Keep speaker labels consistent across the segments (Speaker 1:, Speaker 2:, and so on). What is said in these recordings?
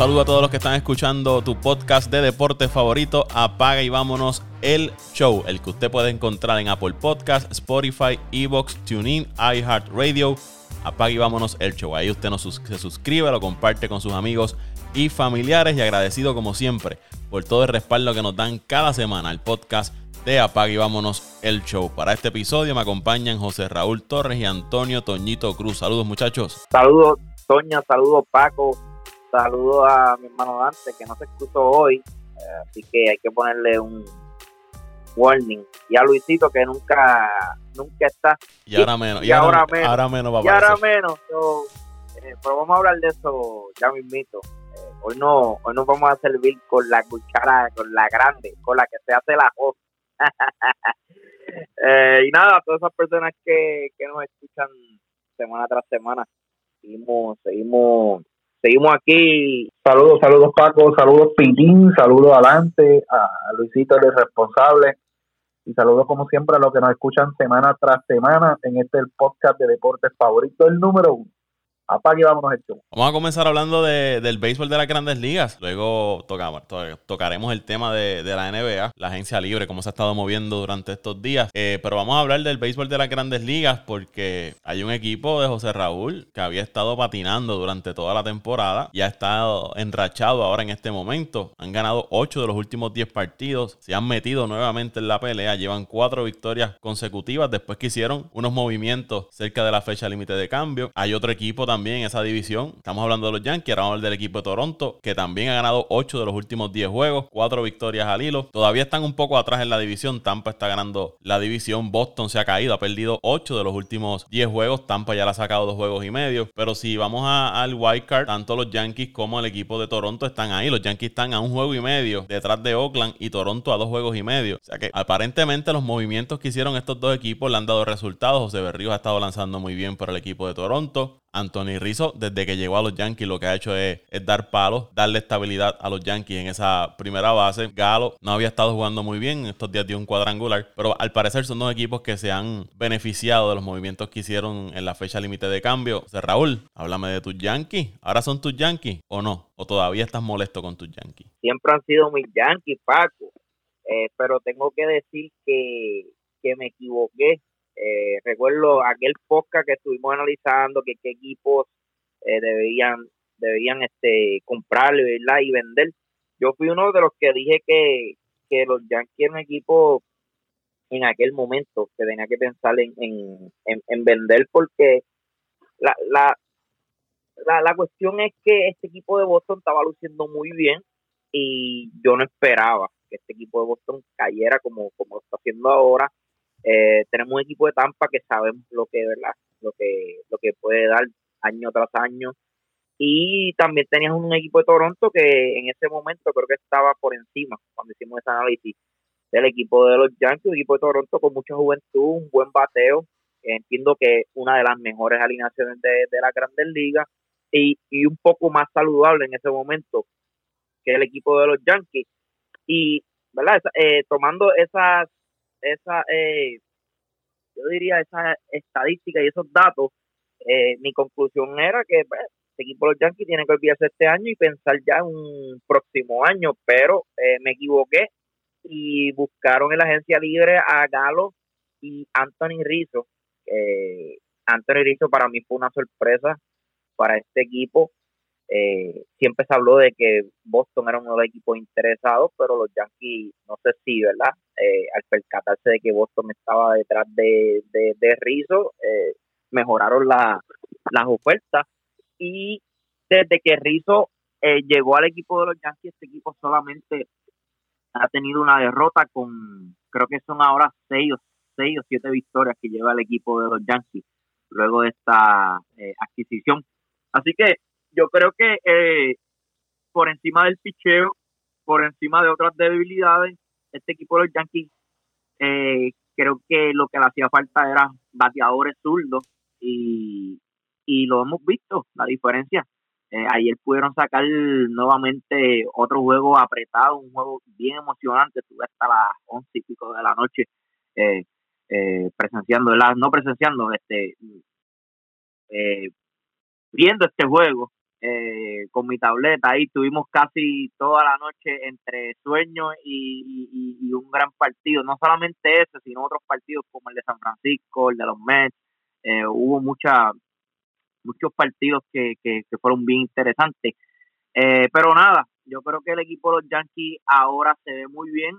Speaker 1: Saludo a todos los que están escuchando tu podcast de deporte favorito. Apaga y vámonos el show, el que usted puede encontrar en Apple Podcast, Spotify, Evox, TuneIn, iHeartRadio. Apaga y vámonos el show. Ahí usted nos se suscribe, lo comparte con sus amigos y familiares y agradecido como siempre por todo el respaldo que nos dan cada semana al podcast de Apaga y vámonos el show. Para este episodio me acompañan José Raúl Torres y Antonio Toñito Cruz. Saludos muchachos.
Speaker 2: Saludos Toña, saludos Paco, saludos a mi hermano Dante que no se escuchó hoy, eh, así que hay que ponerle un warning. Y a Luisito que nunca nunca está.
Speaker 1: Y ahora menos. Y, ahora, menos. Ahora menos
Speaker 2: y ahora menos. Eh, pero vamos a hablar de eso ya mismito. Eh, hoy no hoy nos vamos a servir con la cuchara, con la grande, con la que se hace la voz. eh, y nada, todas esas personas que, que nos escuchan semana tras semana, seguimos, seguimos, seguimos aquí.
Speaker 3: Saludos, saludos Paco, saludos Pitín, saludos adelante a Luisito el responsable. Y saludos como siempre a los que nos escuchan semana tras semana en este podcast de deportes favorito, el número uno apague vámonos el
Speaker 1: Vamos a comenzar hablando de, del béisbol de las grandes ligas. Luego tocamos, tocaremos el tema de, la NBA, la agencia libre, cómo se ha estado moviendo durante estos días. Eh, pero vamos a hablar del béisbol de las grandes ligas porque hay un equipo de José Raúl que había estado patinando durante toda la temporada y ha estado enrachado ahora en este momento. Han ganado 8 de los últimos 10 partidos, se han metido nuevamente en la pelea, llevan 4 victorias consecutivas después que hicieron unos movimientos cerca de la fecha límite de cambio. Hay otro equipo también también esa división. Estamos hablando de los Yankees, ahora vamos a hablar del equipo de Toronto, que también ha ganado 8 de los últimos 10 juegos, 4 victorias al hilo. Todavía están un poco atrás en la división. Tampa está ganando la división. Boston se ha caído, ha perdido 8 de los últimos 10 juegos. Tampa ya le ha sacado 2 juegos y medio. Pero si vamos al wild card, tanto los Yankees como el equipo de Toronto están ahí. Los Yankees están a un juego y medio detrás de Oakland y Toronto a dos juegos y medio. O sea que aparentemente los movimientos que hicieron estos dos equipos le han dado resultados. José Berríos ha estado lanzando muy bien por el equipo de Toronto. Anthony Rizzo, desde que llegó a los Yankees, lo que ha hecho es, dar palos, darle estabilidad a los Yankees en esa primera base. Galo no había estado jugando muy bien, estos días dio un cuadrangular, pero al parecer son dos equipos que se han beneficiado de los movimientos que hicieron en la fecha límite de cambio. O Raúl, háblame de tus Yankees. ¿Ahora son tus Yankees o no? ¿O todavía estás molesto con tus Yankees?
Speaker 2: Siempre han sido mis Yankees, Paco. Eh, pero tengo que decir que me equivoqué eh, recuerdo aquel podcast que estuvimos analizando que qué equipos eh, debían debían este comprar y vender. Yo fui uno de los que dije que, que los Yankees eran un equipo en aquel momento que tenía que pensar en, en, vender porque la, la, la, la cuestión es que este equipo de Boston estaba luciendo muy bien y yo no esperaba que este equipo de Boston cayera como, como lo está haciendo ahora eh, tenemos un equipo de Tampa que sabemos lo que, ¿verdad? Lo que, lo que puede dar año tras año. Y también teníamos un equipo de Toronto que en ese momento creo que estaba por encima cuando hicimos ese análisis del equipo de los Yankees, un equipo de Toronto con mucha juventud, un buen bateo. Entiendo que una de las mejores alineaciones de, la Grandes Ligas y, y un poco más saludable en ese momento que el equipo de los Yankees. Y, ¿verdad? Eh, tomando esas esa, eh, yo diría, esa estadística y esos datos, eh, mi conclusión era que pues, este equipo de los Yankees tiene que olvidarse este año y pensar ya en un próximo año, pero eh, me equivoqué y buscaron en la agencia libre a Galo y Anthony Rizzo. Anthony Rizzo para mí fue una sorpresa para este equipo eh, siempre se habló de que Boston era uno de los equipos interesados, pero los Yankees, no sé si, ¿verdad? Eh, al percatarse de que Boston estaba detrás de, de, Rizzo, eh, mejoraron la, las ofertas. Y desde que Rizzo llegó al equipo de los Yankees, este equipo solamente ha tenido una derrota con, creo que son ahora seis o, seis o siete victorias que lleva el equipo de los Yankees luego de esta adquisición. Así que yo creo que eh, por encima del picheo, por encima de otras debilidades, este equipo de los Yankees eh, creo que lo que le hacía falta era bateadores zurdos y, y lo hemos visto, la diferencia. Eh, ayer pudieron sacar nuevamente otro juego apretado, un juego bien emocionante, estuve hasta las once y pico de la noche eh, presenciando, no presenciando, este viendo este juego eh, eh, con mi tableta ahí tuvimos casi toda la noche entre sueños y, un gran partido, no solamente ese, sino otros partidos como el de San Francisco, el de los Mets, eh, hubo mucha, muchos partidos que, que, fueron bien interesantes. Eh, pero nada, yo creo que el equipo de los Yankees ahora se ve muy bien.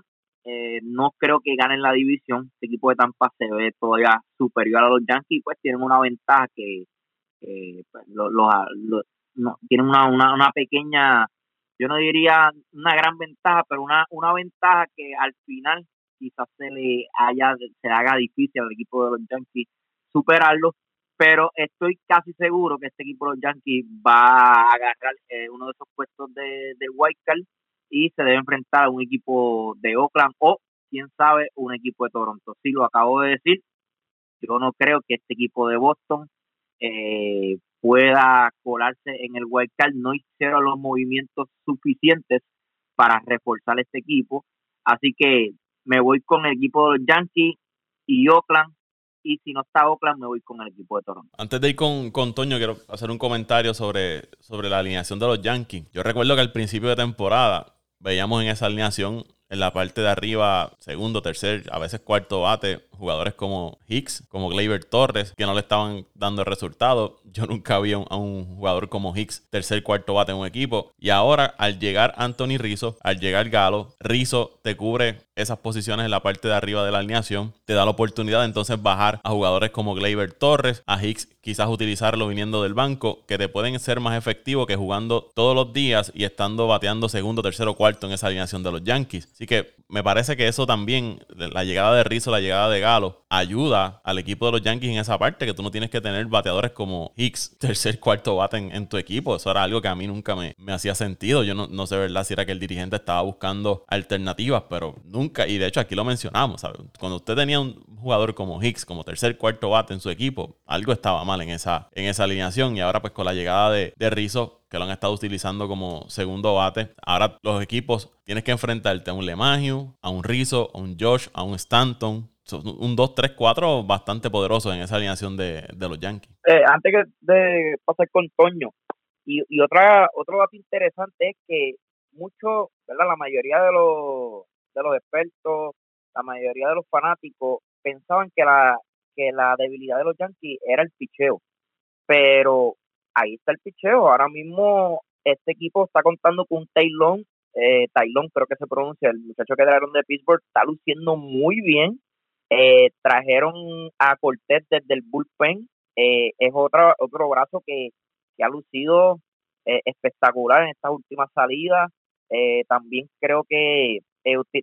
Speaker 2: no creo que ganen la división. Este equipo de Tampa se ve todavía superior a los Yankees, pues tienen una ventaja que pues, los, los, no, tienen una, una, una pequeña, yo no diría una gran ventaja, pero una, una ventaja que al final quizás se le haya, se haga difícil al equipo de los Yankees superarlo, pero estoy casi seguro que este equipo de los Yankees va a agarrar eh, uno de esos puestos de, de White Card y se debe enfrentar a un equipo de Oakland o, quién sabe, un equipo de Toronto. Sí, lo acabo de decir, yo no creo que este equipo de Boston eh, pueda colarse en el wild card. No hicieron los movimientos suficientes para reforzar este equipo. Así que me voy con el equipo de los Yankees y Oakland. Y si no está Oakland, me voy con el equipo de Toronto.
Speaker 1: Antes de ir con, con Toño, quiero hacer un comentario sobre, sobre la alineación de los Yankees. Yo recuerdo que al principio de temporada veíamos en esa alineación en la parte de arriba, segundo, tercer, a veces cuarto bate, jugadores como Hicks, como Gleyber Torres, que no le estaban dando el resultado. Yo nunca vi a un, jugador como Hicks, tercer, cuarto bate en un equipo. Y ahora, al llegar Anthony Rizzo, al llegar Galo, Rizzo te cubre esas posiciones en la parte de arriba de la alineación, te da la oportunidad de entonces bajar a jugadores como Gleyber Torres, a Hicks quizás utilizarlo viniendo del banco, que te pueden ser más efectivos que jugando todos los días y estando bateando segundo, tercero, cuarto en esa alineación de los Yankees. Así que me parece que eso también, la llegada de Rizzo, la llegada de Galo, ayuda al equipo de los Yankees en esa parte, que tú no tienes que tener bateadores como Hicks, tercer, cuarto bate en, tu equipo. Eso era algo que a mí nunca me, hacía sentido. Yo no, no, sé, ¿verdad? Si era que el dirigente estaba buscando alternativas, pero nunca, y de hecho aquí lo mencionamos, ¿sabes? Cuando usted tenía un jugador como Hicks, como tercer, cuarto bate en su equipo, algo estaba mal en esa, en esa alineación. Y ahora pues con la llegada de, de Rizzo, que lo han estado utilizando como segundo bate. Ahora los equipos tienes que enfrentarte a un LeMahieu, a un Rizzo, a un Josh, a un Stanton. Un 2-3-4 bastante poderoso en esa alineación de, los Yankees.
Speaker 2: Eh, antes de pasar con Toño, y, y otra otro dato interesante es que mucho, ¿verdad? La mayoría de los, de los expertos, la mayoría de los fanáticos pensaban que la, que la debilidad de los Yankees era el picheo. Pero ahí está el picheo. Ahora mismo este equipo está contando con un Taylon, eh, Taylon creo que se pronuncia, el muchacho que trajeron de Pittsburgh, está luciendo muy bien. Eh, trajeron a Cortés desde el bullpen, eh, es otra, otro brazo que, ha lucido eh, espectacular en estas últimas salidas. también creo que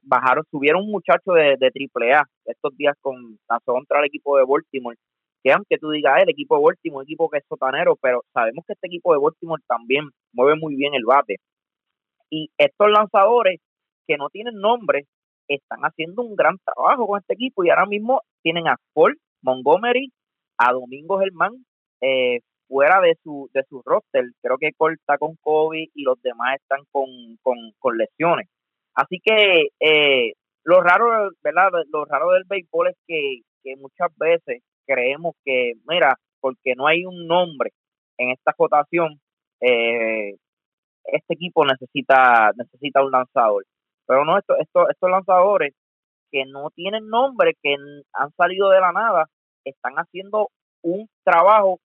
Speaker 2: bajaron, subieron un muchacho de, de AAA estos días con contra el equipo de Baltimore que aunque tú digas el equipo de Baltimore, equipo que es sotanero, pero sabemos que este equipo de Baltimore también mueve muy bien el bate. Y estos lanzadores que no tienen nombre están haciendo un gran trabajo con este equipo y ahora mismo tienen a Ford, Montgomery, a Domingo Germán eh, fuera de su de su roster. Creo que está con COVID y los demás están con, con, lesiones. Así que eh, lo raro, ¿verdad? Lo raro del béisbol es que, que muchas veces creemos que, mira, porque no hay un nombre en esta votación, eh, este equipo necesita necesita un lanzador. Pero no, esto, esto, estos lanzadores que no tienen nombre, que han salido de la nada, están haciendo un trabajo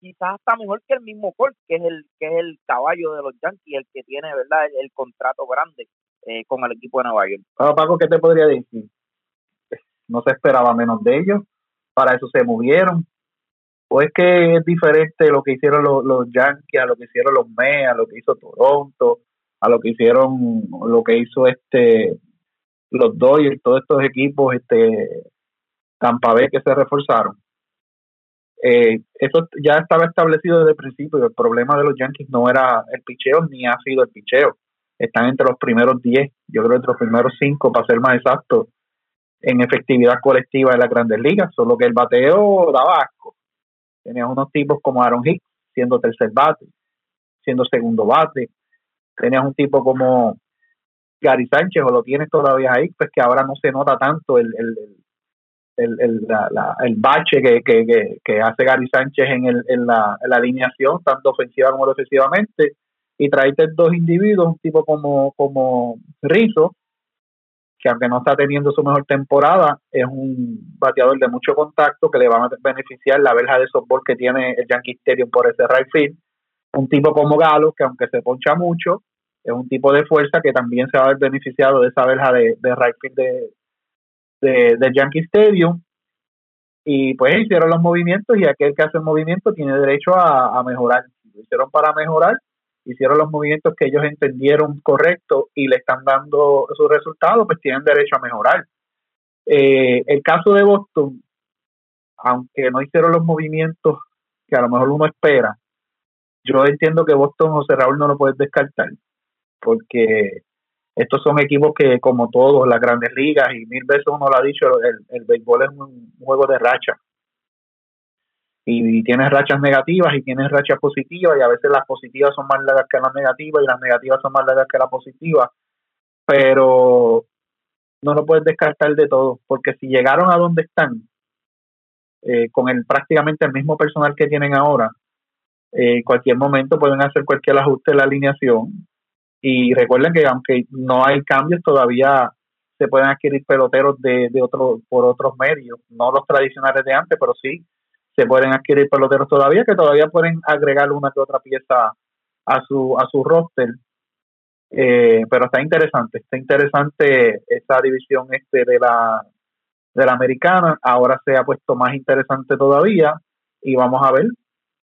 Speaker 2: quizás hasta mejor que el mismo Cole, que es el que es el caballo de los Yankees, el que tiene verdad el, contrato grande eh, con el equipo de Nueva York.
Speaker 3: Paco, ¿qué te podría decir? No se esperaba menos de ellos para eso se movieron. ¿O es que es diferente lo que hicieron los, Yankees a lo que hicieron los Mets, a lo que hizo Toronto, a lo que hicieron, lo que hizo este los Dodgers, todos estos equipos, este Tampa Bay que se reforzaron? Eh, eso ya estaba establecido desde el principio. El problema de los Yankees no era el picheo ni ha sido el picheo. Están entre los primeros 10, yo creo entre los primeros 5, para ser más exacto, en efectividad colectiva de las grandes ligas, solo que el bateo daba asco. Tenías unos tipos como Aaron Hicks, siendo tercer bate, siendo segundo bate. Tenías un tipo como Gary Sánchez, o lo tienes todavía ahí, pues que ahora no se nota tanto el, el, el, el, el bache que, que, que, hace Gary Sánchez en, el, en, la, en la alineación, tanto ofensiva como defensivamente. y traerte dos individuos, un tipo como, como Rizzo, que aunque no está teniendo su mejor temporada, es un bateador de mucho contacto que le va a beneficiar la verja de softball que tiene el Yankee Stadium por ese right field. Un tipo como Galo, que aunque se poncha mucho, es un tipo de fuerza que también se va a ver beneficiado de esa verja de, de right field de, de, de Yankee Stadium. Y pues hicieron los movimientos y aquel que hace el movimiento tiene derecho a mejorar. Lo hicieron para mejorar, hicieron los movimientos que ellos entendieron correctos y le están dando sus resultados, pues tienen derecho a mejorar. Eh, el caso de Boston, aunque no hicieron los movimientos que a lo mejor uno espera, yo entiendo que Boston José Raúl no lo puedes descartar, porque estos son equipos que, como todos, las grandes ligas, y mil veces uno lo ha dicho, el, el béisbol es un juego de racha y tienes rachas negativas y tienes rachas positivas y a veces las positivas son más largas que las negativas y las negativas son más largas que las positivas, pero no lo puedes descartar de todo, porque si llegaron a donde están, eh, con el prácticamente el mismo personal que tienen ahora, en eh, cualquier momento pueden hacer cualquier ajuste en la alineación y recuerden que aunque no hay cambios todavía se pueden adquirir peloteros de, de otro, por otros medios, no los tradicionales de antes, pero sí se pueden adquirir peloteros todavía, que todavía pueden agregar una que otra pieza a su, a su roster. Eh, pero está interesante, está interesante esa división este de la, de la americana, ahora se ha puesto más interesante todavía y vamos a ver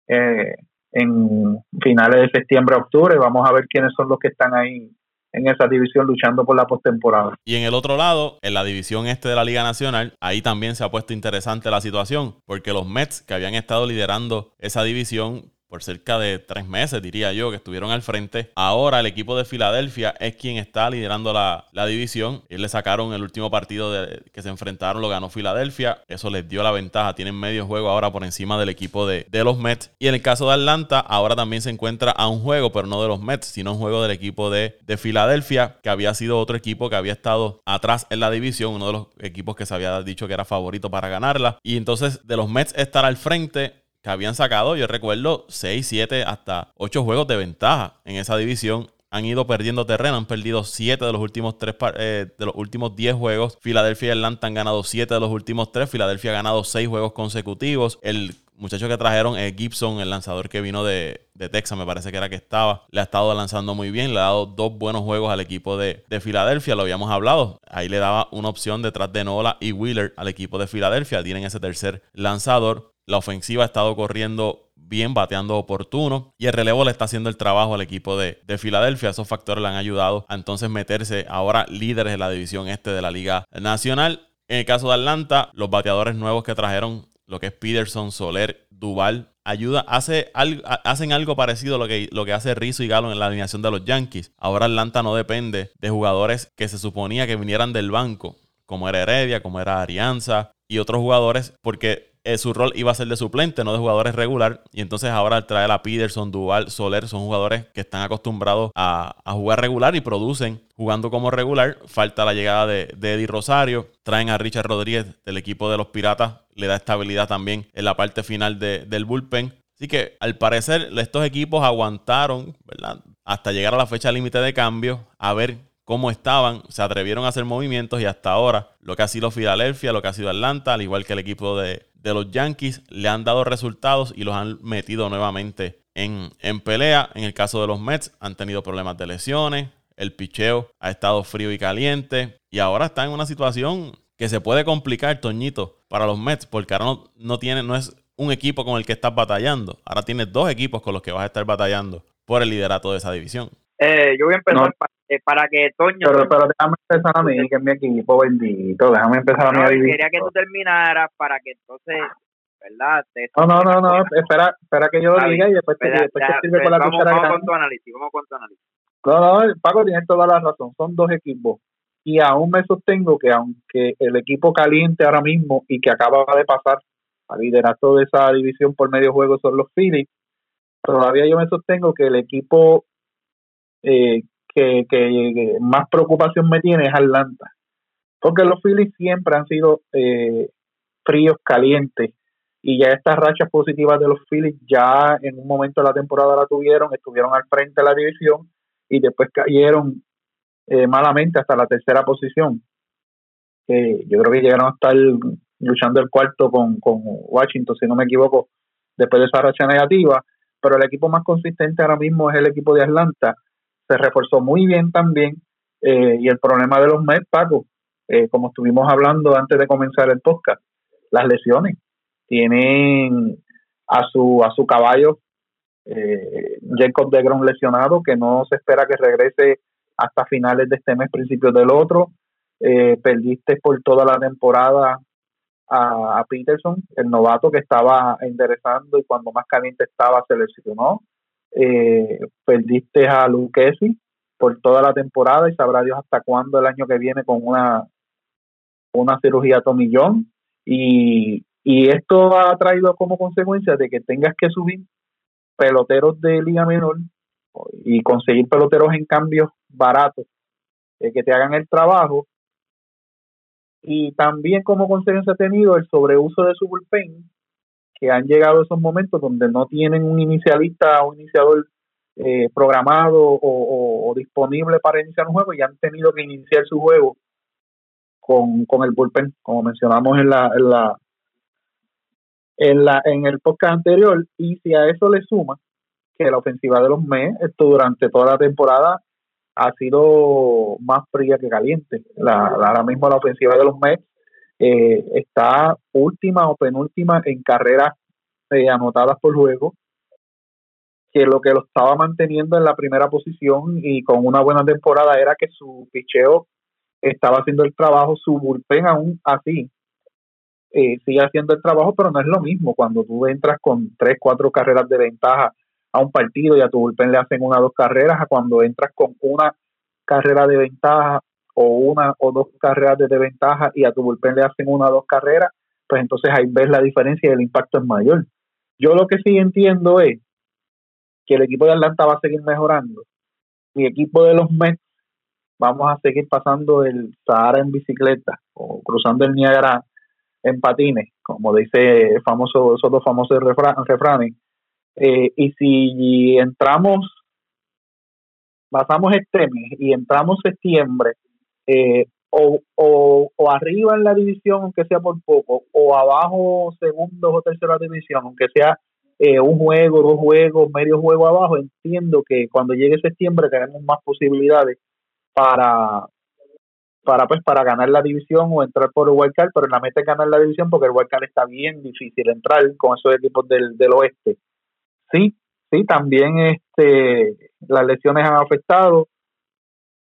Speaker 3: eh, en finales de septiembre, octubre, vamos a ver quiénes son los que están ahí en esa división luchando por la postemporada.
Speaker 1: Y en el otro lado, en la división este de la Liga Nacional, ahí también se ha puesto interesante la situación, porque los Mets que habían estado liderando esa división por cerca de tres meses, diría yo, que estuvieron al frente. Ahora el equipo de Filadelfia es quien está liderando la, división. Y le sacaron el último partido que se enfrentaron, lo ganó Filadelfia. Eso les dio la ventaja. Tienen medio juego ahora por encima del equipo de, de los Mets. Y en el caso de Atlanta, ahora también se encuentra a un juego, pero no de los Mets, sino un juego del equipo de, de Filadelfia, que había sido otro equipo que había estado atrás en la división, uno de los equipos que se había dicho que era favorito para ganarla. Y entonces de los Mets estar al frente, que habían sacado, yo recuerdo, 6, 7, hasta 8 juegos de ventaja en esa división. Han ido perdiendo terreno, han perdido 7 de los últimos 3 eh, de los últimos 10 juegos. Filadelfia y Atlanta han ganado 7 de los últimos 3. Filadelfia ha ganado 6 juegos consecutivos. El muchacho que trajeron, es Gibson, el lanzador que vino de, Texas, me parece que era que estaba, le ha estado lanzando muy bien, le ha dado dos buenos juegos al equipo de, de, Filadelfia, lo habíamos hablado. Ahí le daba una opción detrás de Nola y Wheeler al equipo de Filadelfia. Tienen ese tercer lanzador. La ofensiva ha estado corriendo bien, bateando oportuno. Y el relevo le está haciendo el trabajo al equipo de, Filadelfia. Esos factores le han ayudado a entonces meterse ahora líderes de la división este de la Liga Nacional. En el caso de Atlanta, los bateadores nuevos que trajeron, lo que es Peterson, Soler, Duval, ayuda, hace hacen algo parecido a lo que, lo que hace Rizzo y Galo en la alineación de los Yankees. Ahora Atlanta no depende de jugadores que se suponía que vinieran del banco, como era Heredia, como era Arianza y otros jugadores, porque eh, su rol iba a ser de suplente, no de jugadores regular. Y entonces ahora al traer a Peterson, Duval, Soler, son jugadores que están acostumbrados a, jugar regular y producen jugando como regular. Falta la llegada de, Eddie Rosario. Traen a Richard Rodríguez del equipo de los Piratas. Le da estabilidad también en la parte final del bullpen. Así que al parecer estos equipos aguantaron. Hasta llegar a la fecha límite de cambio, a ver cómo estaban, se atrevieron a hacer movimientos y hasta ahora lo que ha sido Filadelfia, lo que ha sido Atlanta, al igual que el equipo de, de los Yankees le han dado resultados y los han metido nuevamente en, pelea. En el caso de los Mets han tenido problemas de lesiones, el picheo ha estado frío y caliente y ahora está en una situación que se puede complicar, Toñito, para los Mets, porque ahora no, no, tiene, no es un equipo con el que estás batallando. Ahora tienes dos equipos con los que vas a estar batallando por el liderato de esa división.
Speaker 2: Eh, yo voy a empezar eh, para, que Toño.
Speaker 3: Pero, pero, déjame empezar a mí, que es mi equipo bendito. Déjame empezar a mí.
Speaker 2: quería que tú terminaras para que entonces. ¿Verdad?
Speaker 3: no, no, no, no, espera, espera que yo lo diga y después, te, después te sirve con la
Speaker 2: vamos, vamos con tu análisis, vamos con tu análisis.
Speaker 3: No, no, Paco tiene toda la razón, son dos equipos. Y aún me sostengo que aunque el equipo caliente ahora mismo y que acaba de pasar al liderato de esa división por medio juego son los Phillies, todavía yo me sostengo que el equipo eh, que, que, más preocupación me tiene es Atlanta. Porque los Phillies siempre han sido eh, fríos, calientes. y ya estas rachas positivas de los Phillies ya en un momento de la temporada la tuvieron, estuvieron al frente de la división y después cayeron eh, malamente hasta la tercera posición. yo creo que llegaron a estar luchando el cuarto con, con Washington, si no me equivoco, después de esa racha negativa, pero el equipo más consistente ahora mismo es el equipo de Atlanta. Se reforzó muy bien también eh, y el problema de los Mets, Paco, eh, como estuvimos hablando antes de comenzar el podcast, las lesiones tienen a su a su caballo eh, Jacob de Grom lesionado que no se espera que regrese hasta finales de este mes, principios del otro. Eh, perdiste por toda la temporada a, Peterson, el novato que estaba enderezando y cuando más caliente estaba se lesionó. Eh, perdiste a Lucchesi por toda la temporada y sabrá Dios hasta cuándo el año que viene con una, una cirugía tomillón. Y, y esto ha traído como consecuencia de que tengas que subir peloteros de liga menor y conseguir peloteros en cambios baratos eh, que te hagan el trabajo. Y también como consecuencia ha tenido el sobreuso de su bullpen, que han llegado esos momentos donde no tienen un inicialista o un iniciador eh, programado o, disponible para iniciar un juego y han tenido que iniciar su juego con, con el bullpen, como mencionamos en la, en la en, la, en el podcast anterior y si a eso le suma que la ofensiva de los Mets esto durante toda la temporada ha sido más fría que caliente. La, ahora mismo la ofensiva de los Mets eh, está última o penúltima en carreras eh, anotadas por juego, que lo que lo estaba manteniendo en la primera posición y con una buena temporada era que su picheo estaba haciendo el trabajo, su bullpen aún así eh, sigue haciendo el trabajo, pero no es lo mismo cuando tú entras con tres, cuatro carreras de ventaja a un partido y a tu bullpen le hacen una o dos carreras, a cuando entras con una carrera de ventaja o una o dos carreras de ventaja y a tu bullpen le hacen una o dos carreras, pues entonces ahí ves la diferencia y el impacto es mayor. Yo lo que sí entiendo es que el equipo de Atlanta va a seguir mejorando. Mi equipo de los Mets vamos a seguir pasando el Sahara en bicicleta o cruzando el Niagara en patines, como dice famoso, esos dos famosos refranes. Eh, y si entramos, pasamos este mes y entramos septiembre, eh, o, o, arriba en la división, aunque sea por poco, o abajo, segundo o tercera división, aunque sea eh, un juego, dos juegos, medio juego abajo, entiendo que cuando llegue septiembre tenemos más posibilidades para, para pues para ganar la división o entrar por el wildcard, pero la meta es ganar la división porque el wildcard está bien difícil entrar con esos equipos del, del oeste. Sí, sí, también este las lesiones han afectado.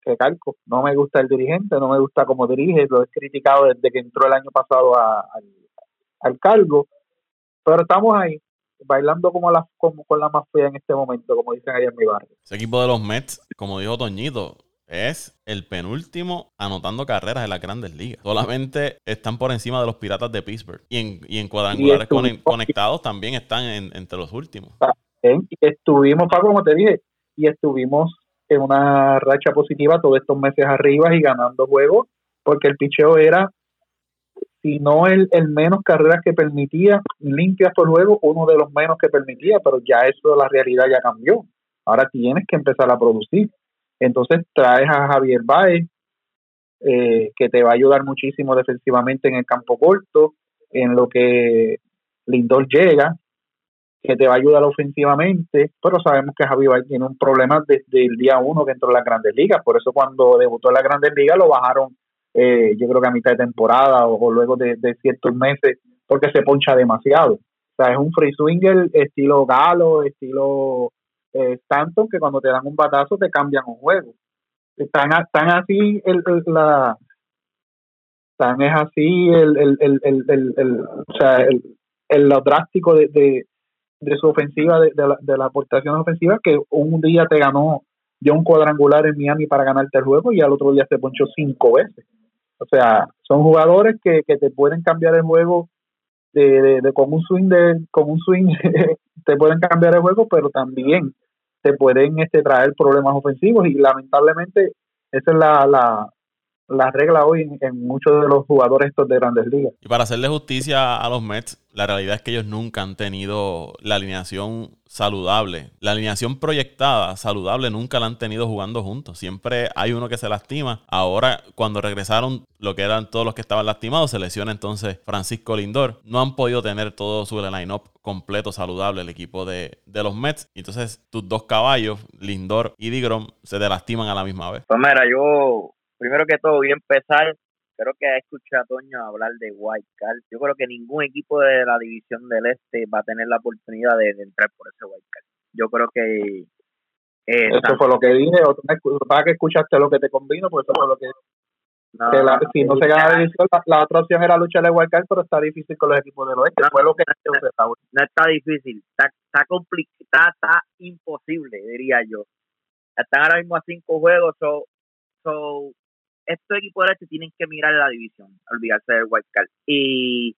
Speaker 3: Recalco, no me gusta el dirigente, no me gusta cómo dirige, lo he criticado desde que entró el año pasado al, al cargo, pero estamos ahí, bailando como, la, como con la más fea en este momento, como dicen ahí en mi barrio.
Speaker 1: Ese equipo de los Mets, como dijo Toñito, es el penúltimo anotando carreras en las grandes ligas. Solamente están por encima de los Piratas de Pittsburgh. Y en, y en cuadrangulares conectados también están entre los últimos.
Speaker 3: Estuvimos, Paco, como te dije, y estuvimos en una racha positiva todos estos meses arriba y ganando juegos, porque el picheo era, si no el, el menos carreras que permitía, limpias por juego, uno de los menos que permitía, pero ya eso, la realidad ya cambió. Ahora tienes que empezar a producir. Entonces traes a Javier Baez, eh, que te va a ayudar muchísimo defensivamente en el campo corto, en lo que Lindor llega, que te va a ayudar ofensivamente, pero sabemos que Javier Baez tiene un problema desde el día uno que entró en las grandes ligas, por eso cuando debutó en las grandes ligas lo bajaron, eh, yo creo que a mitad de temporada o, luego de, ciertos meses, porque se poncha demasiado. O sea, es un free swinger estilo Galo, estilo eh, tanto que cuando te dan un batazo te cambian un juego. Están, tan así el, la es así el, el, el, el, o sea, el, lo drástico de, su ofensiva, de, la, de la aportación ofensiva, que un día te ganó dio un cuadrangular en Miami para ganarte el juego y al otro día se ponchó cinco veces. O sea, son jugadores que, que te pueden cambiar el juego de, de, con un swing de con un swing te pueden cambiar el juego, pero también te pueden este, traer problemas ofensivos y lamentablemente esa es la, la regla hoy en, muchos de los jugadores estos de grandes ligas.
Speaker 1: Y para hacerle justicia a los Mets, la realidad es que ellos nunca han tenido la alineación saludable. La alineación proyectada, saludable, nunca la han tenido jugando juntos. Siempre hay uno que se lastima. Ahora, cuando regresaron, lo que eran todos los que estaban lastimados, se lesiona entonces Francisco Lindor. No han podido tener todo su line-up completo, saludable, el equipo de, de los Mets. Entonces, tus dos caballos, Lindor y Digrom, se te lastiman a la misma vez.
Speaker 2: Pues mira, yo primero que todo voy a empezar, creo que escuchado a Toño hablar de White Card. Yo creo que ningún equipo de la división del Este va a tener la oportunidad de, entrar por ese White Card. Yo creo que...
Speaker 3: Eh, eso fue lo que dije, o para que escuchaste lo que te convino, pues eso fue lo que... si no se gana la división, la, otra opción era luchar el White Card, pero está difícil con los equipos del Oeste. fue lo que
Speaker 2: no, está difícil, está, está complicado, está imposible, diría yo. Están ahora mismo a cinco juegos, so, so estos equipos de este tienen que mirar la división, olvidarse del wild card. Y,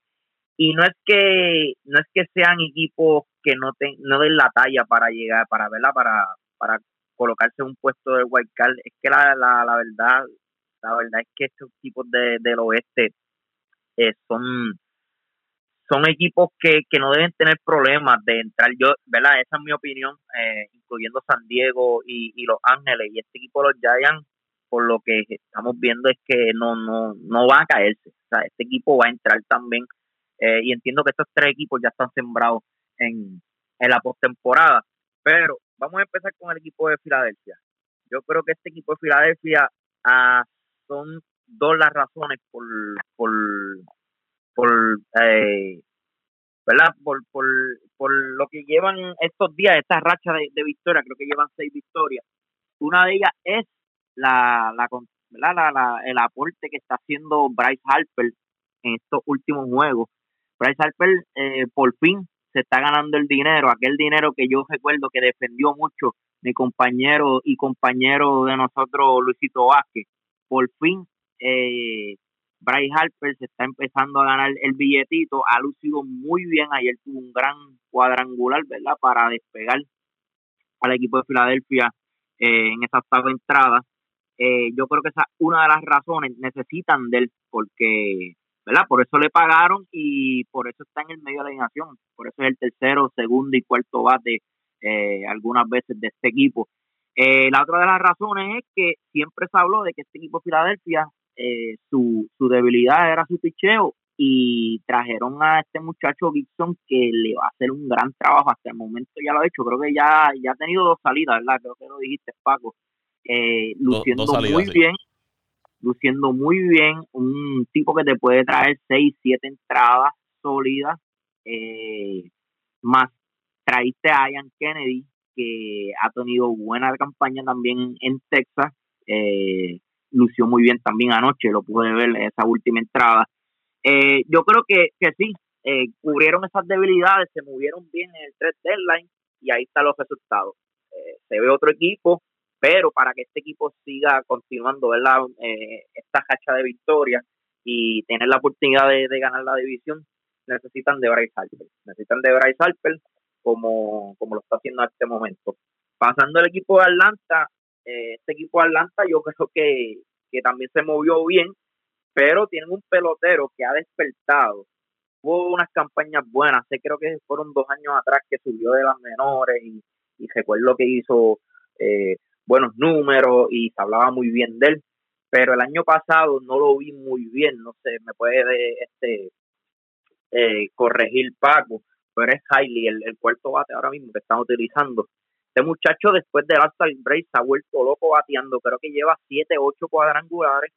Speaker 2: y no es que no es que sean equipos que no no den la talla para llegar, para verla, para, para colocarse un puesto de wild card. Es que la, la, la verdad, la verdad es que estos equipos de, del oeste eh, son son equipos que, que no deben tener problemas de entrar. Yo, ¿verdad? Esa es mi opinión, eh, incluyendo San Diego y, y Los Ángeles. Y este equipo, los Giants, por lo que estamos viendo es que no, no, no va a caerse. O sea, este equipo va a entrar también. Eh, y entiendo que estos tres equipos ya están sembrados en, en la postemporada. Pero vamos a empezar con el equipo de Filadelfia. Yo creo que este equipo de Filadelfia ah, son dos las razones por, por, por eh, ¿verdad? Por, por, por lo que llevan estos días, esta racha de, de victoria, creo que llevan seis victorias. Una de ellas es la, la, la, la, el aporte que está haciendo Bryce Harper en estos últimos juegos. Bryce Harper eh, por fin se está ganando el dinero, aquel dinero que yo recuerdo que defendió mucho mi compañero y compañero de nosotros, Luisito Vázquez. Por fin, eh, Bryce Harper se está empezando a ganar el billetito, ha lucido muy bien, ayer tuvo un gran cuadrangular, ¿verdad? Para despegar al equipo de Filadelfia eh, en esa octava entrada. Eh, yo creo que esa es una de las razones, necesitan de él, porque, ¿verdad? Por eso le pagaron y por eso está en el medio de la alineación, por eso es el tercero, segundo y cuarto bate eh, algunas veces de este equipo. Eh, la otra de las razones es que siempre se habló de que este equipo de Filadelfia, su, su debilidad era su picheo y trajeron a este muchacho Gibson que le va a hacer un gran trabajo. Hasta el momento ya lo ha hecho. Creo que ya ya ha tenido dos salidas verdad creo que lo dijiste Paco eh, luciendo muy bien, luciendo muy bien, un tipo que te puede traer 6, 7 entradas sólidas, eh, más traíste a Ian Kennedy, que ha tenido buena campaña también en Texas, eh, lució muy bien también anoche, lo pude ver en esa última entrada. Eh, yo creo que, que sí, cubrieron esas debilidades, se movieron bien en el 3 deadline y ahí están los resultados. se ve otro equipo pero para que este equipo siga continuando ¿verdad? Eh, esta hacha de victoria y tener la oportunidad de, ganar la división, necesitan de Bryce Harper. Necesitan de Bryce Harper como, como lo está haciendo en este momento. Pasando al equipo de Atlanta, eh, este equipo de Atlanta yo creo que, que también se movió bien, pero tienen un pelotero que ha despertado. Hubo unas campañas buenas, sé creo que fueron dos años atrás que subió de las menores y, y recuerdo que hizo eh, buenos números y se hablaba muy bien de él, pero el año pasado no lo vi muy bien, no sé, me puede este eh, corregir Paco, pero es Hailey, el, cuarto bate ahora mismo que están utilizando. Este muchacho después del All Break se ha vuelto loco bateando, creo que lleva 7, 8 cuadrangulares,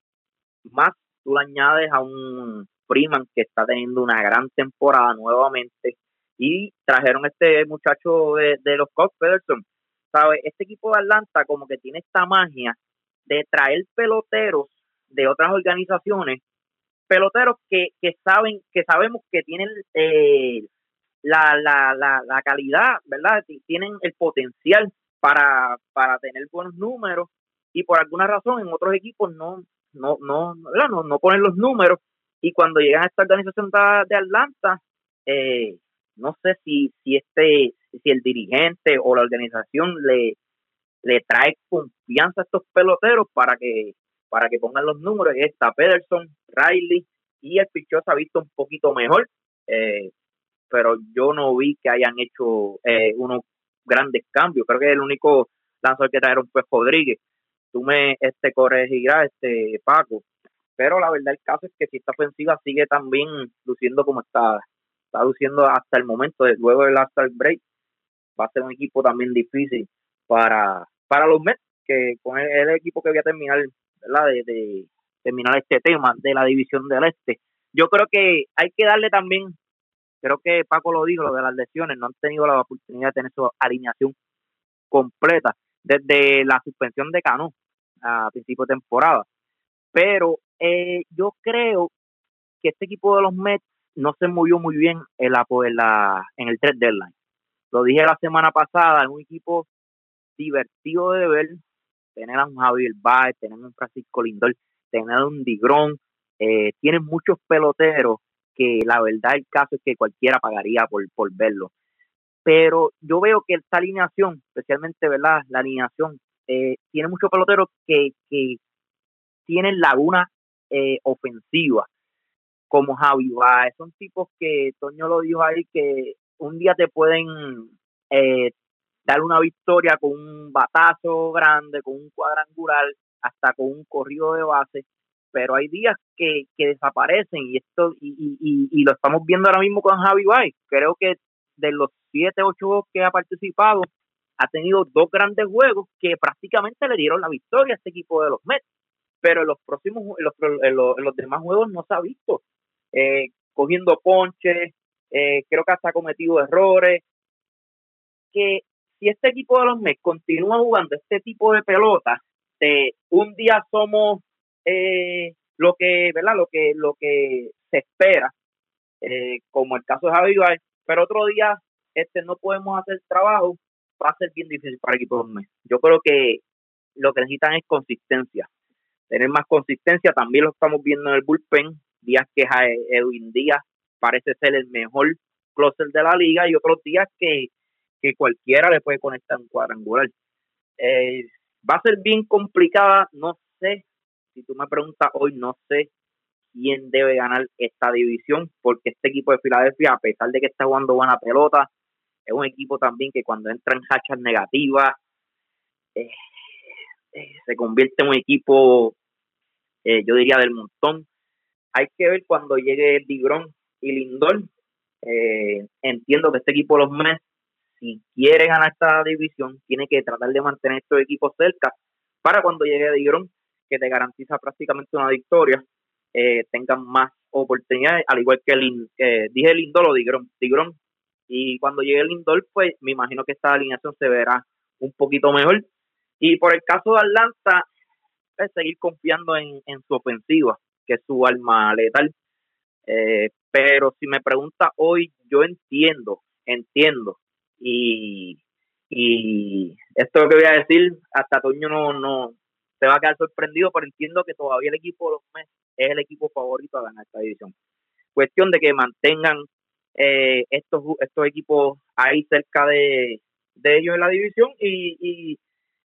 Speaker 2: más tú le añades a un Freeman que está teniendo una gran temporada nuevamente y trajeron este muchacho de, de los Cubs, Pederson, este equipo de Atlanta como que tiene esta magia de traer peloteros de otras organizaciones, peloteros que, que saben, que sabemos que tienen eh, la, la, la, la calidad, ¿verdad? Tienen el potencial para, para tener buenos números y por alguna razón en otros equipos no, no, no, no, no ponen los números y cuando llegan a esta organización de Atlanta, eh, no sé si, si este, si el dirigente o la organización le, le trae confianza a estos peloteros para que para que pongan los números. Está Pederson, Riley y el pichón se ha visto un poquito mejor, eh, pero yo no vi que hayan hecho eh, unos grandes cambios. Creo que el único lanzador que trajeron fue Rodríguez. Tú me este, corregirás, este, Paco. Pero la verdad el caso es que si esta ofensiva sigue también luciendo como está, está luciendo hasta el momento, luego del All Break, va a ser un equipo también difícil para, para los Mets, que con el, equipo que voy a terminar, ¿verdad? De, terminar este tema de la división del Este. Yo creo que hay que darle también, creo que Paco lo dijo, lo de las lesiones, no han tenido la oportunidad de tener su alineación completa desde la suspensión de Cano a principio de temporada. Pero eh, yo creo que este equipo de los Mets no se movió muy bien en, la, en, el trade deadline. Lo dije la semana pasada, es un equipo divertido de ver, tener a un Javier Baez, tener a un Francisco Lindor, tener a un Digrón, eh, tienen muchos peloteros que la verdad el caso es que cualquiera pagaría por, por verlo. Pero yo veo que esta alineación, especialmente verdad la alineación, eh, tiene muchos peloteros que, que tienen laguna eh, ofensiva, como Javi Baez, son tipos que Toño lo dijo ahí que un día te pueden eh, dar una victoria con un batazo grande, con un cuadrangular, hasta con un corrido de base, pero hay días que, que desaparecen y esto y, y, y, lo estamos viendo ahora mismo con Javi Bay. Creo que de los siete, ocho juegos que ha participado, ha tenido dos grandes juegos que prácticamente le dieron la victoria a este equipo de los Mets. Pero en los próximos, en los, en los, demás juegos no se ha visto. Eh, cogiendo ponches, eh, creo que hasta ha cometido errores. Que si este equipo de los Mets continúa jugando este tipo de pelota, de un día somos eh, lo que, ¿verdad? Lo que, lo que se espera, eh, como el caso de Javi pero otro día este no podemos hacer trabajo, va a ser bien difícil para el equipo de los Mets. Yo creo que lo que necesitan es consistencia, tener más consistencia, también lo estamos viendo en el bullpen, días que Edwin Díaz parece ser el mejor closer de la liga y otros días que, que cualquiera le puede conectar un cuadrangular. Eh, va a ser bien complicada, no sé, si tú me preguntas hoy, no sé quién debe ganar esta división, porque este equipo de Filadelfia, a pesar de que está jugando buena pelota, es un equipo también que cuando entra en hachas negativas, eh, eh, se convierte en un equipo, yo diría, del montón. Hay que ver cuando llegue Digrón y Lindor. Eh, entiendo que este equipo los Mets, si quiere ganar esta división, tiene que tratar de mantener estos equipos cerca para cuando llegue Digrón, que te garantiza prácticamente una victoria, eh, tengan más oportunidades, al igual que el, eh, dije Lindor o Digrón, Digrón. Y cuando llegue Lindor, pues me imagino que esta alineación se verá un poquito mejor. Y por el caso de Atlanta, es seguir confiando en su ofensiva, que es su alma letal. Eh, pero si me pregunta hoy, yo entiendo, entiendo. Y, y esto que voy a decir, hasta Toño no, no se va a quedar sorprendido, pero entiendo que todavía el equipo de los Mets es el equipo favorito a ganar esta división. Cuestión de que mantengan eh, estos, estos equipos ahí cerca de, de ellos en la división y, y,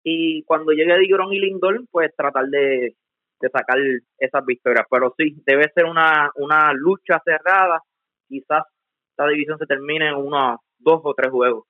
Speaker 2: y cuando llegue Digron y Lindor, pues tratar de, de sacar esas victorias. Pero sí, debe ser una, una lucha cerrada. Quizás esta división se termine en unos dos o tres juegos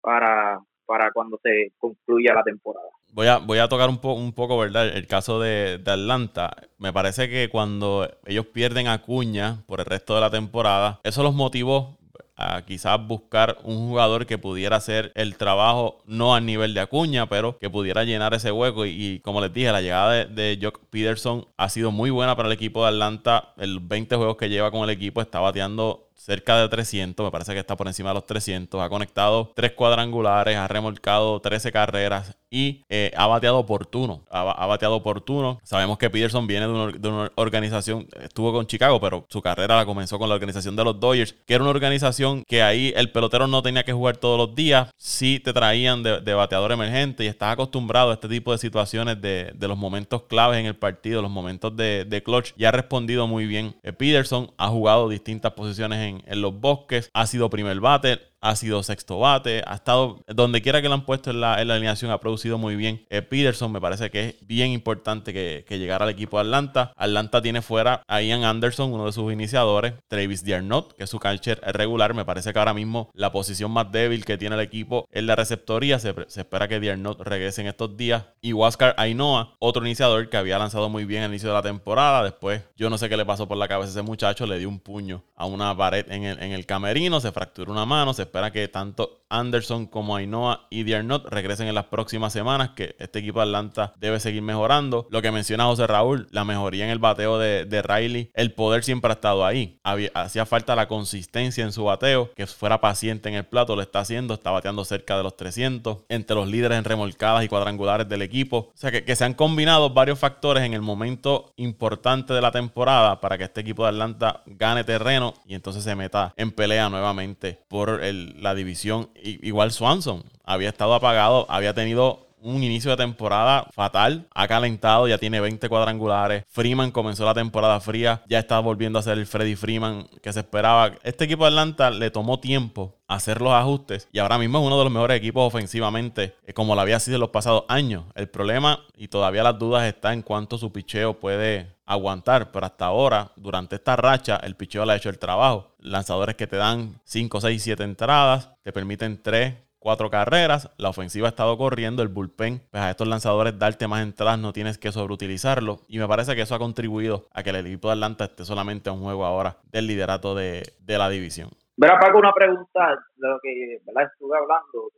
Speaker 2: para, para cuando se concluya la temporada.
Speaker 1: Voy a, voy a tocar un, po un poco, ¿verdad? El caso de, de, Atlanta. Me parece que cuando ellos pierden a Cuña por el resto de la temporada, eso los motivó a quizás buscar un jugador que pudiera hacer el trabajo no al nivel de Acuña, pero que pudiera llenar ese hueco. Y, como les dije, la llegada de, de Jock Peterson ha sido muy buena para el equipo de Atlanta. El 20 juegos que lleva con el equipo está bateando cerca de 300, me parece que está por encima de los 300, ha conectado tres cuadrangulares, ha remolcado 13 carreras y eh, ha bateado oportuno, ha, bateado oportuno. Sabemos que Peterson viene de una, de una, organización, estuvo con Chicago, pero su carrera la comenzó con la organización de los Dodgers, que era una organización que ahí el pelotero no tenía que jugar todos los días, sí te traían de, de bateador emergente y estás acostumbrado a este tipo de situaciones de, de, los momentos claves en el partido, los momentos de clutch, y ha respondido muy bien. Eh, Peterson ha jugado distintas posiciones en los bosques, ha sido primer bate, ha sido sexto bate, ha estado donde quiera que lo han puesto en la, alineación, ha producido muy bien. Eh, Peterson me parece que es bien importante que, que llegara al equipo de Atlanta. Atlanta tiene fuera a Ian Anderson, uno de sus iniciadores, Travis Diarnot, que es su catcher regular. Me parece que ahora mismo la posición más débil que tiene el equipo es la receptoría. Se, espera que Diarnot regrese en estos días. Y Huáscar Ainoa, otro iniciador que había lanzado muy bien al inicio de la temporada. Después, yo no sé qué le pasó por la cabeza a ese muchacho, le dio un puño a una pared en el, en el camerino, se fracturó una mano. Se espera que tanto Anderson como Ainoa y Diarnot regresen en las próximas semanas, que este equipo de Atlanta debe seguir mejorando. Lo que menciona José Raúl, la mejoría en el bateo de, Riley, el poder siempre ha estado ahí. hacía falta la consistencia en su bateo, que fuera paciente en el plato, lo está haciendo, está bateando cerca de los 300, entre los líderes en remolcadas y cuadrangulares del equipo. O sea que, se han combinado varios factores en el momento importante de la temporada para que este equipo de Atlanta gane terreno y entonces se meta en pelea nuevamente por la división. igual Swanson había estado apagado, había tenido un inicio de temporada fatal. Ha calentado, ya tiene 20 cuadrangulares. Freeman comenzó la temporada fría, ya está volviendo a ser el Freddy Freeman que se esperaba. Este equipo de Atlanta le tomó tiempo hacer los ajustes y ahora mismo es uno de los mejores equipos ofensivamente, eh, como lo había sido en los pasados años. El problema y todavía las dudas está en cuánto su picheo puede aguantar, pero hasta ahora, durante esta racha, el picheo le ha hecho el trabajo. Lanzadores que te dan 5, 6, 7 entradas, te permiten 3, cuatro carreras, la ofensiva ha estado corriendo, el bullpen, pues a estos lanzadores darte más entradas no tienes que sobreutilizarlo y me parece que eso ha contribuido a que el equipo de Atlanta esté solamente a un juego ahora del liderato de, la división.
Speaker 2: Verá, Paco, una pregunta de lo que estuve hablando,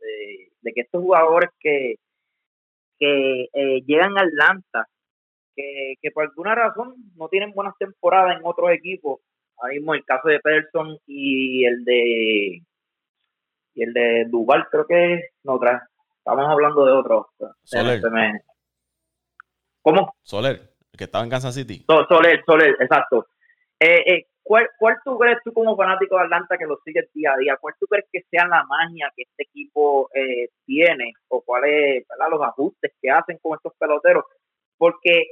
Speaker 2: de, que estos jugadores que, que eh, llegan a Atlanta, que, por alguna razón no tienen buenas temporadas en otros equipos, ahora mismo el caso de Pederson y el de y el de Duval creo que no trae. Estamos hablando de otro.
Speaker 1: Soler.
Speaker 2: ¿Cómo?
Speaker 1: Soler, el que estaba en Kansas City.
Speaker 2: Soler, Soler, exacto. Eh, eh, ¿cuál, ¿Cuál tú crees tú como fanático de Atlanta que lo sigue día a día? ¿Cuál tú crees que sea la magia que este equipo eh, tiene? ¿O cuáles son los ajustes que hacen con estos peloteros? Porque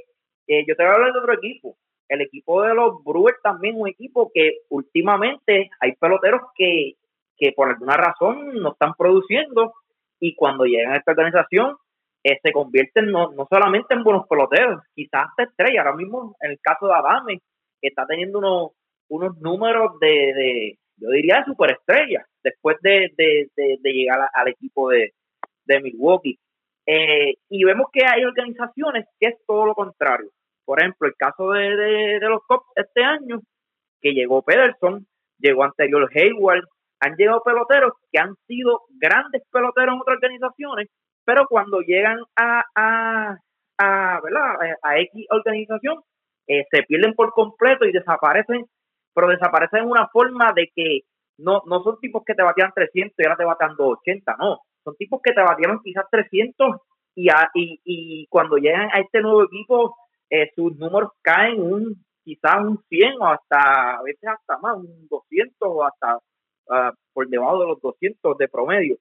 Speaker 2: yo te voy a hablar de otro equipo. El equipo de los Brewers también un equipo que últimamente hay peloteros que que por alguna razón no están produciendo y cuando llegan a esta organización eh, se convierten no, no solamente en buenos peloteros, quizás hasta estrellas. Ahora mismo, en el caso de Adame, que está teniendo unos, unos números de, de, yo diría, de superestrella después de, de, llegar al equipo de, Milwaukee. Eh, y vemos que hay organizaciones que es todo lo contrario. Por ejemplo, el caso de, los Cubs este año, que llegó Pederson, llegó anterior Hayward, han llegado peloteros que han sido grandes peloteros en otras organizaciones, pero cuando llegan a, a, a, ¿verdad? a X organización, eh, se pierden por completo y desaparecen, pero desaparecen en una forma de que no, no son tipos que te batían 300 y ahora te batan 280, no. Son tipos que te batieron quizás 300 y, y, y cuando llegan a este nuevo equipo, eh, sus números caen un quizás un 100 o hasta, a veces hasta más, un 200 o hasta Ah, por debajo de los 200 de promedio.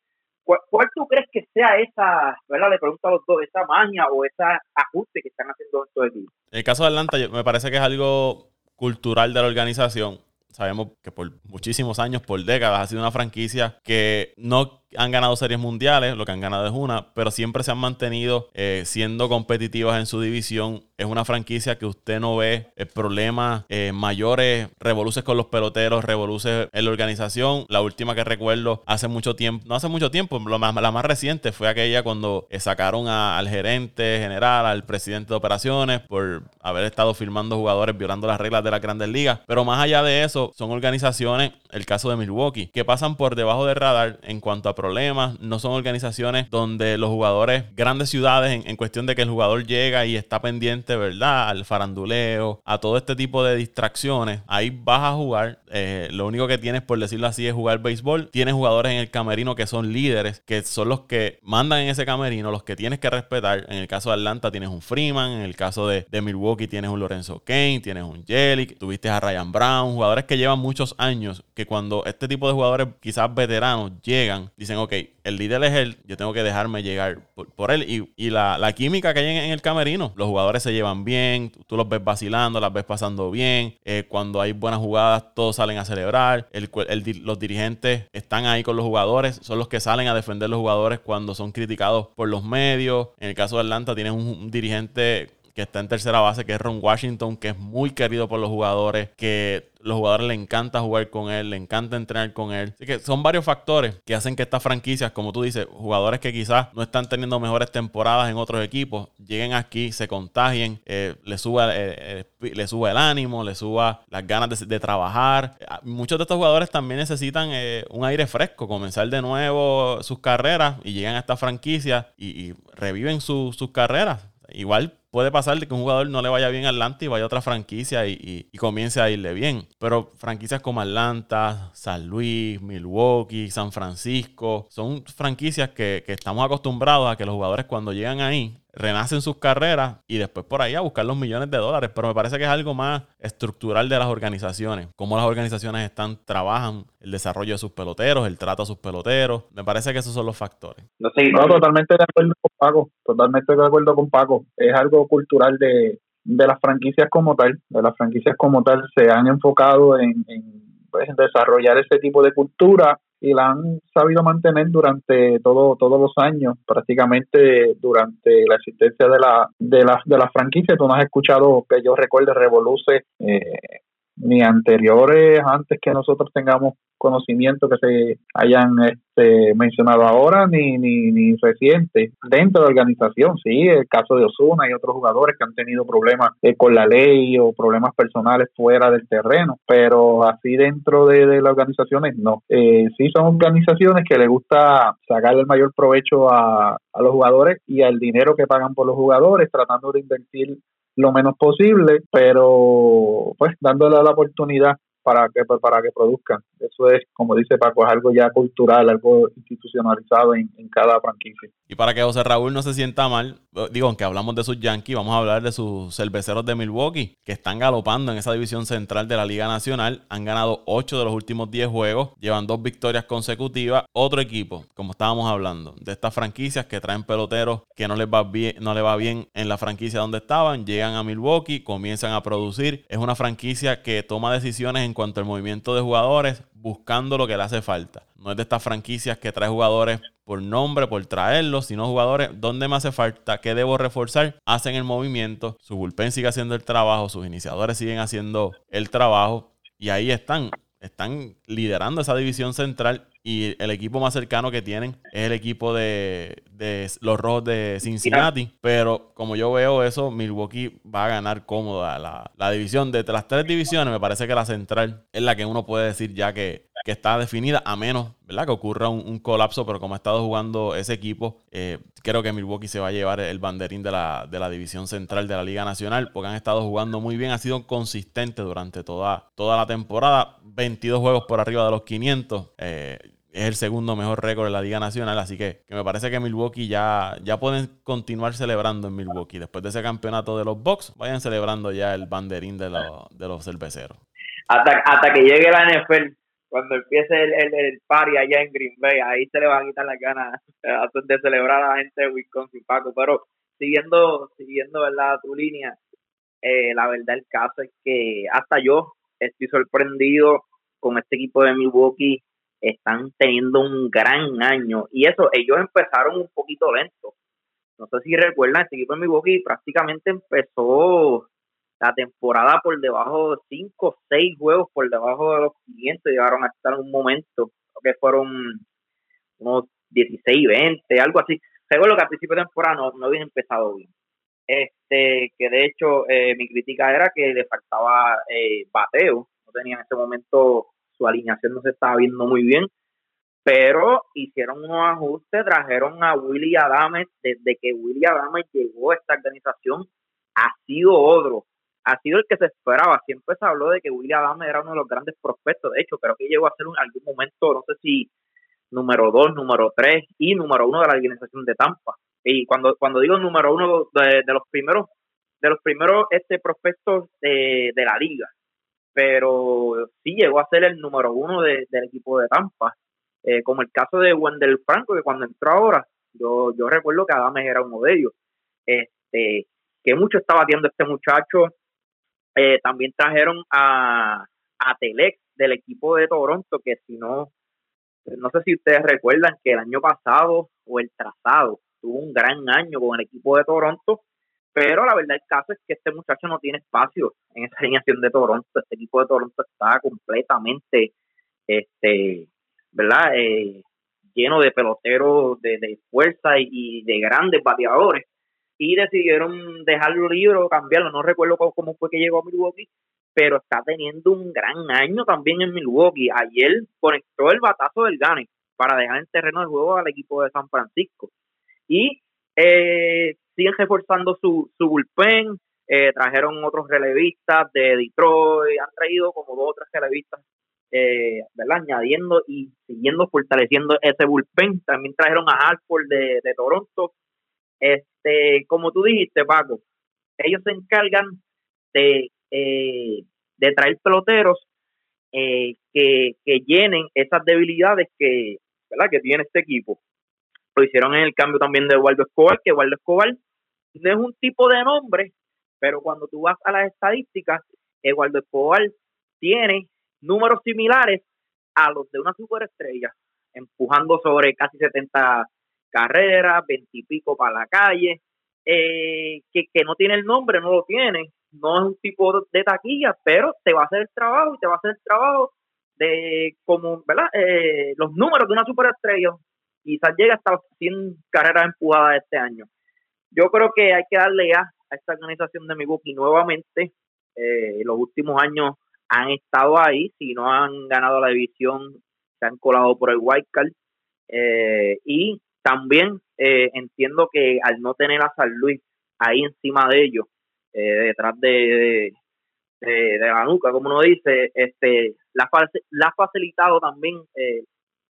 Speaker 2: ¿Cuál, tú crees que sea esa, ¿verdad? Le pregunto a los dos, esa magia o ese ajuste que están haciendo estos equipos?
Speaker 1: El caso de Atlanta me parece que es algo cultural de la organización. Sabemos que por muchísimos años, por décadas, ha sido una franquicia que no han ganado series mundiales, lo que han ganado es una, pero siempre se han mantenido eh, siendo competitivas en su división. Es una franquicia que usted no ve eh, problemas eh, mayores, revoluces con los peloteros, revoluces en la organización. La última que recuerdo hace mucho tiempo, no hace mucho tiempo, la más, la más reciente fue aquella cuando sacaron al gerente general, al presidente de operaciones, por haber estado firmando jugadores violando las reglas de la grandes ligas. Pero más allá de eso, son organizaciones, el caso de Milwaukee, que pasan por debajo del radar en cuanto a problemas, no son organizaciones donde los jugadores, grandes ciudades, en, cuestión de que el jugador llega y está pendiente, ¿verdad? Al faranduleo, a todo este tipo de distracciones. Ahí vas a jugar. Eh, lo único que tienes, por decirlo así, es jugar béisbol. Tienes jugadores en el camerino que son líderes, que son los que mandan en ese camerino, los que tienes que respetar. En el caso de Atlanta tienes un Freeman, en el caso de, Milwaukee tienes un Lorenzo Kane, tienes un Jelly, tuviste a Ryan Brown, jugadores que llevan muchos años, que cuando este tipo de jugadores quizás veteranos llegan, dicen dicen, ok, el líder es él, yo tengo que dejarme llegar por, él. Y, la, química que hay en, el camerino, los jugadores se llevan bien, tú los ves vacilando, las ves pasando bien. Eh, cuando hay buenas jugadas, todos salen a celebrar. los dirigentes están ahí con los jugadores, son los que salen a defender los jugadores cuando son criticados por los medios. En el caso de Atlanta, tienes un dirigente que está en tercera base, que es Ron Washington, que es muy querido por los jugadores, que los jugadores le encanta jugar con él, le encanta entrenar con él. Así que son varios factores que hacen que estas franquicias, como tú dices, jugadores que quizás no están teniendo mejores temporadas en otros equipos, lleguen aquí, se contagien, eh, le, suba, eh, eh, le suba el ánimo, le suba las ganas de, trabajar. Muchos de estos jugadores también necesitan un aire fresco, comenzar de nuevo sus carreras y llegan a esta franquicia y, reviven sus carreras. Igual puede pasar que un jugador no le vaya bien a Atlanta y vaya a otra franquicia y, comience a irle bien. Pero franquicias como Atlanta, San Luis, Milwaukee, San Francisco, son franquicias que, que estamos acostumbrados a que los jugadores cuando llegan ahí renacen sus carreras y después por ahí a buscar los millones de dólares. Pero me parece que es algo más estructural de las organizaciones. Cómo las organizaciones están, trabajan el desarrollo de sus peloteros, el trato a sus peloteros. Me parece que esos son los factores.
Speaker 3: No, totalmente de acuerdo con Paco. Totalmente de acuerdo con Paco. Es algo cultural de, las franquicias como tal. De las franquicias como tal se han enfocado en, en pues, desarrollar ese tipo de cultura y la han sabido mantener durante todo, todos los años, prácticamente durante la existencia de la, de la, de la franquicia. Tú no has escuchado que yo recuerde Revoluce eh, ni anteriores, antes que nosotros tengamos conocimiento que se hayan este, mencionado ahora, ni, ni, ni recientes dentro de la organización. Sí, el caso de Osuna y otros jugadores que han tenido problemas eh, con la ley o problemas personales fuera del terreno, pero así dentro de, las organizaciones no. Eh, sí son organizaciones que les gusta sacar el mayor provecho a, a los jugadores y al dinero que pagan por los jugadores, tratando de invertir lo menos posible, pero pues dándole la oportunidad para que para que produzcan. Eso es, como dice Paco, es algo ya cultural, algo institucionalizado en, cada franquicia.
Speaker 1: Y para que José Raúl no se sienta mal, digo, aunque hablamos de sus Yankees, vamos a hablar de sus cerveceros de Milwaukee, que están galopando en esa división central de la Liga Nacional. Han ganado 8 de los últimos 10 juegos, llevan dos victorias consecutivas. Otro equipo, como estábamos hablando, de estas franquicias que traen peloteros que no les va bien, no les va bien en la franquicia donde estaban, llegan a Milwaukee, comienzan a producir. Es una franquicia que toma decisiones en en cuanto al movimiento de jugadores, buscando lo que le hace falta. No es de estas franquicias que trae jugadores por nombre, por traerlos, sino jugadores, ¿dónde me hace falta? ¿Qué debo reforzar? Hacen el movimiento, su bullpen sigue haciendo el trabajo, sus iniciadores siguen haciendo el trabajo y ahí están, están liderando esa división central y el equipo más cercano que tienen es el equipo de, los Rojos de Cincinnati. Pero como yo veo eso, Milwaukee va a ganar cómoda la, división. De las tres divisiones, me parece que la central es la que uno puede decir ya que, está definida, a menos ¿verdad? que ocurra un, colapso. Pero como ha estado jugando ese equipo, eh, creo que Milwaukee se va a llevar el banderín de la, de la división central de la Liga Nacional porque han estado jugando muy bien. Ha sido consistente durante toda, toda la temporada. 22 juegos por arriba de los 500. Eh, es el segundo mejor récord de la Liga Nacional, así que, me parece que Milwaukee ya, ya pueden continuar celebrando en Milwaukee. Después de ese campeonato de los Bucks, vayan celebrando ya el banderín de, de los cerveceros.
Speaker 2: Hasta, hasta que llegue la NFL, cuando empiece el, el, party allá en Green Bay, ahí se le van a quitar las ganas de celebrar a la gente de Wisconsin, Paco. Pero siguiendo, siguiendo ¿verdad? tu línea, eh, la verdad el caso es que hasta yo estoy sorprendido con este equipo de Milwaukee están teniendo un gran año. Y eso, ellos empezaron un poquito lento. No sé si recuerdan, este equipo de Milwaukee prácticamente empezó la temporada por debajo de 5 o 6 juegos por debajo de los 500. Llegaron a estar en un momento, que fueron unos 16, 20, algo así. Seguro que al principio de temporada no, no habían empezado bien. Este, que de hecho eh, mi crítica era que le faltaba eh, bateo. No tenía en ese momento su alineación no se estaba viendo muy bien, pero hicieron unos ajustes, trajeron a Willy Adames, desde que Willy Adames llegó a esta organización, ha sido otro, ha sido el que se esperaba, siempre se habló de que Willy Adames era uno de los grandes prospectos, de hecho, creo que llegó a ser en algún momento, no sé si número dos, número tres y número uno de la organización de Tampa. Y cuando, cuando digo número uno de, los primeros, de los primeros este prospectos de, de la liga, pero sí llegó a ser el número uno del equipo de Tampa. eh, como el caso de Wendell Franco, que cuando entró ahora, yo, yo recuerdo que Adames era uno de ellos, este, que mucho estaba batiendo este muchacho. Eh, también trajeron a, a Telex del equipo de Toronto, que si no, no sé si ustedes recuerdan que el año pasado o el trazado tuvo un gran año con el equipo de Toronto, pero la verdad el caso es que este muchacho no tiene espacio en esa alineación de Toronto. Este equipo de Toronto está completamente, este, ¿verdad? Eh, lleno de peloteros de, fuerza y, de grandes bateadores. Y decidieron dejarlo libre o cambiarlo. No recuerdo cómo, fue que llegó a Milwaukee, pero está teniendo un gran año también en Milwaukee. Ayer conectó el batazo del Gane para dejar en terreno de juego al equipo de San Francisco. Y eh, siguen reforzando su, su bullpen, eh, trajeron otros relevistas de Detroit, han traído como dos o tres relevistas, eh, ¿verdad? Añadiendo y siguiendo fortaleciendo ese bullpen. También trajeron a Hartford de, de Toronto. Este, como tú dijiste, Paco, ellos se encargan de, eh, de traer peloteros que, que llenen esas debilidades que, ¿verdad? que tiene este equipo. Lo hicieron en el cambio también de Eduardo Escobar, que Eduardo Escobar no es un tipo de nombre, pero cuando tú vas a las estadísticas, Eduardo Escobar tiene números similares a los de una superestrella, empujando sobre casi 70 carreras, 20 y pico para la calle, eh, que, que no tiene el nombre, no lo tiene, no es un tipo de taquilla, pero te va a hacer el trabajo y te va a hacer el trabajo de como, ¿verdad? Eh, los números de una superestrella, quizás llega hasta 100 carreras empujadas este año. Yo creo que hay que darle ya a esta organización de Milwaukee nuevamente. Eh, los últimos años han estado ahí, si no han ganado la división, se han colado por el White Card. Eh, y también eh, entiendo que al no tener a San Luis ahí encima de ellos, eh, detrás de, de, la nuca, como uno dice, este, la, la ha facilitado también eh,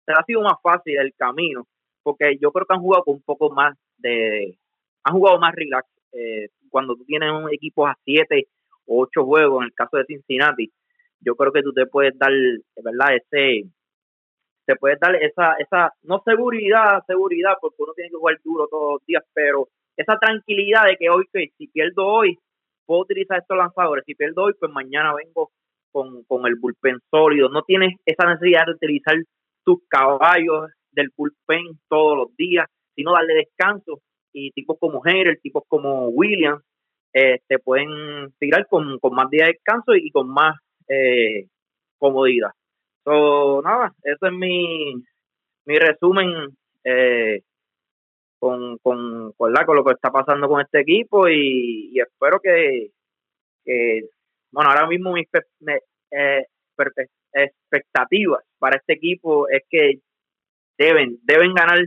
Speaker 2: se ha sido más fácil el camino, porque yo creo que han jugado con un poco más de, han jugado más relax. Eh, cuando tú tienes un equipo a siete o ocho juegos, en el caso de Cincinnati, yo creo que tú te puedes dar, ¿verdad? Ese, te puedes dar esa, esa, no seguridad, seguridad, porque uno tiene que jugar duro todos los días, pero esa tranquilidad de que hoy, que si pierdo hoy, puedo utilizar estos lanzadores, si pierdo hoy, pues mañana vengo con, con el bullpen sólido, no tienes esa necesidad de utilizar tus caballos del bullpen todos los días, sino darle descanso. Y tipos como Heller, tipos como Williams, eh, te pueden tirar con, más días de descanso y con más eh, comodidad. So, nada, ese es mi, mi resumen eh, con, con, con, con, lo que está pasando con este equipo y, espero que, bueno, ahora mismo mis eh, expectativas para este equipo es que deben, deben ganar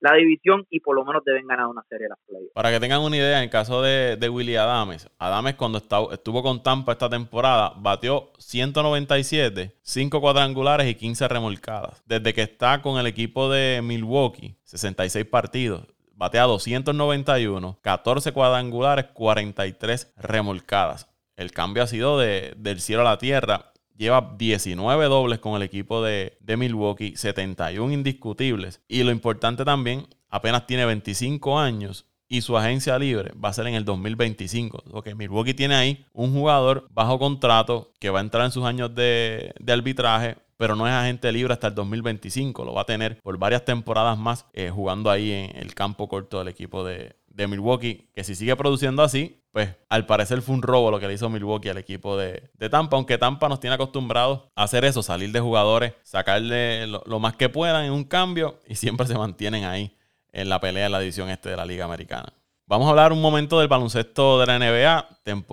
Speaker 2: la división y por lo menos deben ganar una serie de las playoffs.
Speaker 1: Para que tengan una idea, en el caso de, de Willy Adames, Adames cuando estuvo con Tampa esta temporada, batió 197, 5 cuadrangulares y 15 remolcadas. Desde que está con el equipo de Milwaukee, 66 partidos, batea 291, 14 cuadrangulares, 43 remolcadas. El cambio ha sido de, del cielo a la tierra lleva 19 dobles con el equipo de, Milwaukee, 71 indiscutibles. Y lo importante también, apenas tiene 25 años y su agencia libre va a ser en el 2025. Porque Milwaukee tiene ahí un jugador bajo contrato que va a entrar en sus años de, arbitraje, pero no es agente libre hasta el 2025. Lo va a tener por varias temporadas más eh, jugando ahí en el campo corto del equipo de, de Milwaukee, que si sigue produciendo así, pues al parecer fue un robo lo que le hizo Milwaukee al equipo de, Tampa, aunque Tampa nos tiene acostumbrados a hacer eso, salir de jugadores, sacarle lo, más que puedan en un cambio y siempre se mantienen ahí en la pelea en la división este de la Liga Americana. Vamos a hablar un momento del baloncesto de la NBA.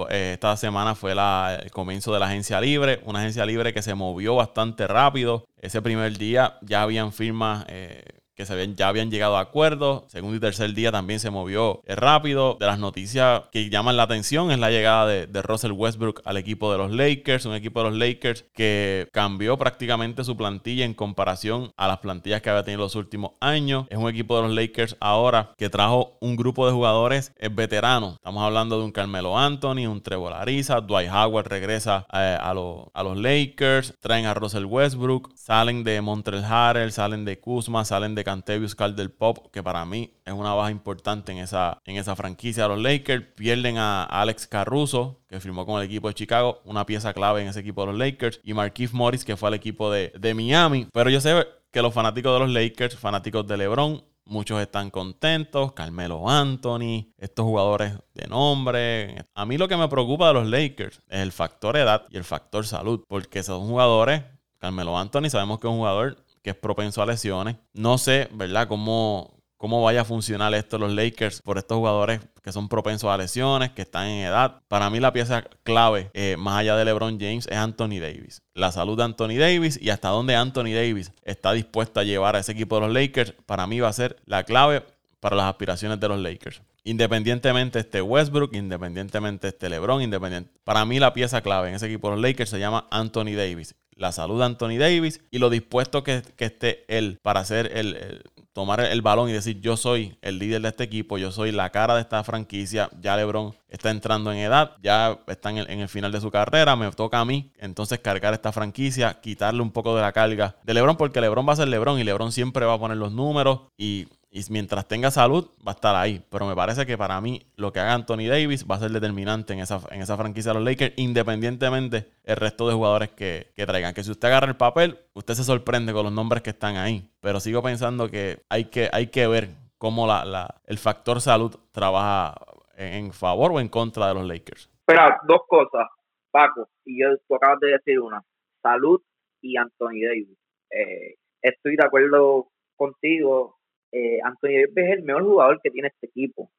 Speaker 1: Eh, esta semana fue el comienzo de la agencia libre, una agencia libre que se movió bastante rápido. Ese primer día ya habían firmas eh, que se ya habían llegado a acuerdos. Segundo y tercer día también se movió eh, rápido. De las noticias que llaman la atención es la llegada de, de, Russell Westbrook al equipo de los Lakers, un equipo de los Lakers que cambió prácticamente su plantilla en comparación a las plantillas que había tenido los últimos años. Es un equipo de los Lakers ahora que trajo un grupo de jugadores eh, veteranos. Estamos hablando de un Carmelo Anthony, un Trevor Ariza, Dwight Howard regresa eh, a, a los Lakers, traen a Russell Westbrook, salen de Montreal Harrell, salen de Kuzma, salen de Cantevius Calder Pop, que para mí es una baja importante en esa, en esa franquicia los Lakers. Pierden a Alex Caruso, que firmó con el equipo de Chicago, una pieza clave en ese equipo de los Lakers, y Marquise Morris, que fue al equipo de, de Miami. Pero yo sé que los fanáticos de los Lakers, fanáticos de LeBron, Muchos están contentos, Carmelo Anthony, estos jugadores de nombre. A mí lo que me preocupa de los Lakers es el factor edad y el factor salud, porque son jugadores, Carmelo Anthony sabemos que es un jugador que es propenso a lesiones. No sé, ¿verdad? Cómo, cómo vaya a funcionar esto los Lakers por estos jugadores que son propensos a lesiones, que están en edad. Para mí la pieza clave, eh, más allá de LeBron James, es Anthony Davis. La salud de Anthony Davis y hasta dónde Anthony Davis está dispuesto a llevar a ese equipo de los Lakers, para mí va a ser la clave para las aspiraciones de los Lakers. Independientemente este Westbrook, independientemente este LeBron, independiente. Para mí la pieza clave en ese equipo de los Lakers se llama Anthony Davis. La salud de Anthony Davis y lo dispuesto que, esté él para hacer el tomar el balón y decir yo soy el líder de este equipo, yo soy la cara de esta franquicia, ya LeBron está entrando en edad, ya está en el, en el, final de su carrera, me toca a mí entonces cargar esta franquicia, quitarle un poco de la carga de LeBron porque LeBron va a ser LeBron y LeBron siempre va a poner los números y y mientras tenga salud, va a estar ahí. Pero me parece que para mí lo que haga Anthony Davis va a ser determinante en esa, en esa franquicia de los Lakers, independientemente el resto de jugadores que, traigan. Que si usted agarra el papel, usted se sorprende con los nombres que están ahí. Pero sigo pensando que hay que, hay que ver cómo la, el factor salud trabaja en, favor o en contra de los Lakers.
Speaker 2: Espera, dos cosas, Paco, y yo tú acabas de decir una, salud y Anthony Davis. Eh, estoy de acuerdo contigo eh, Anthony Davis es el mejor jugador que tiene este equipo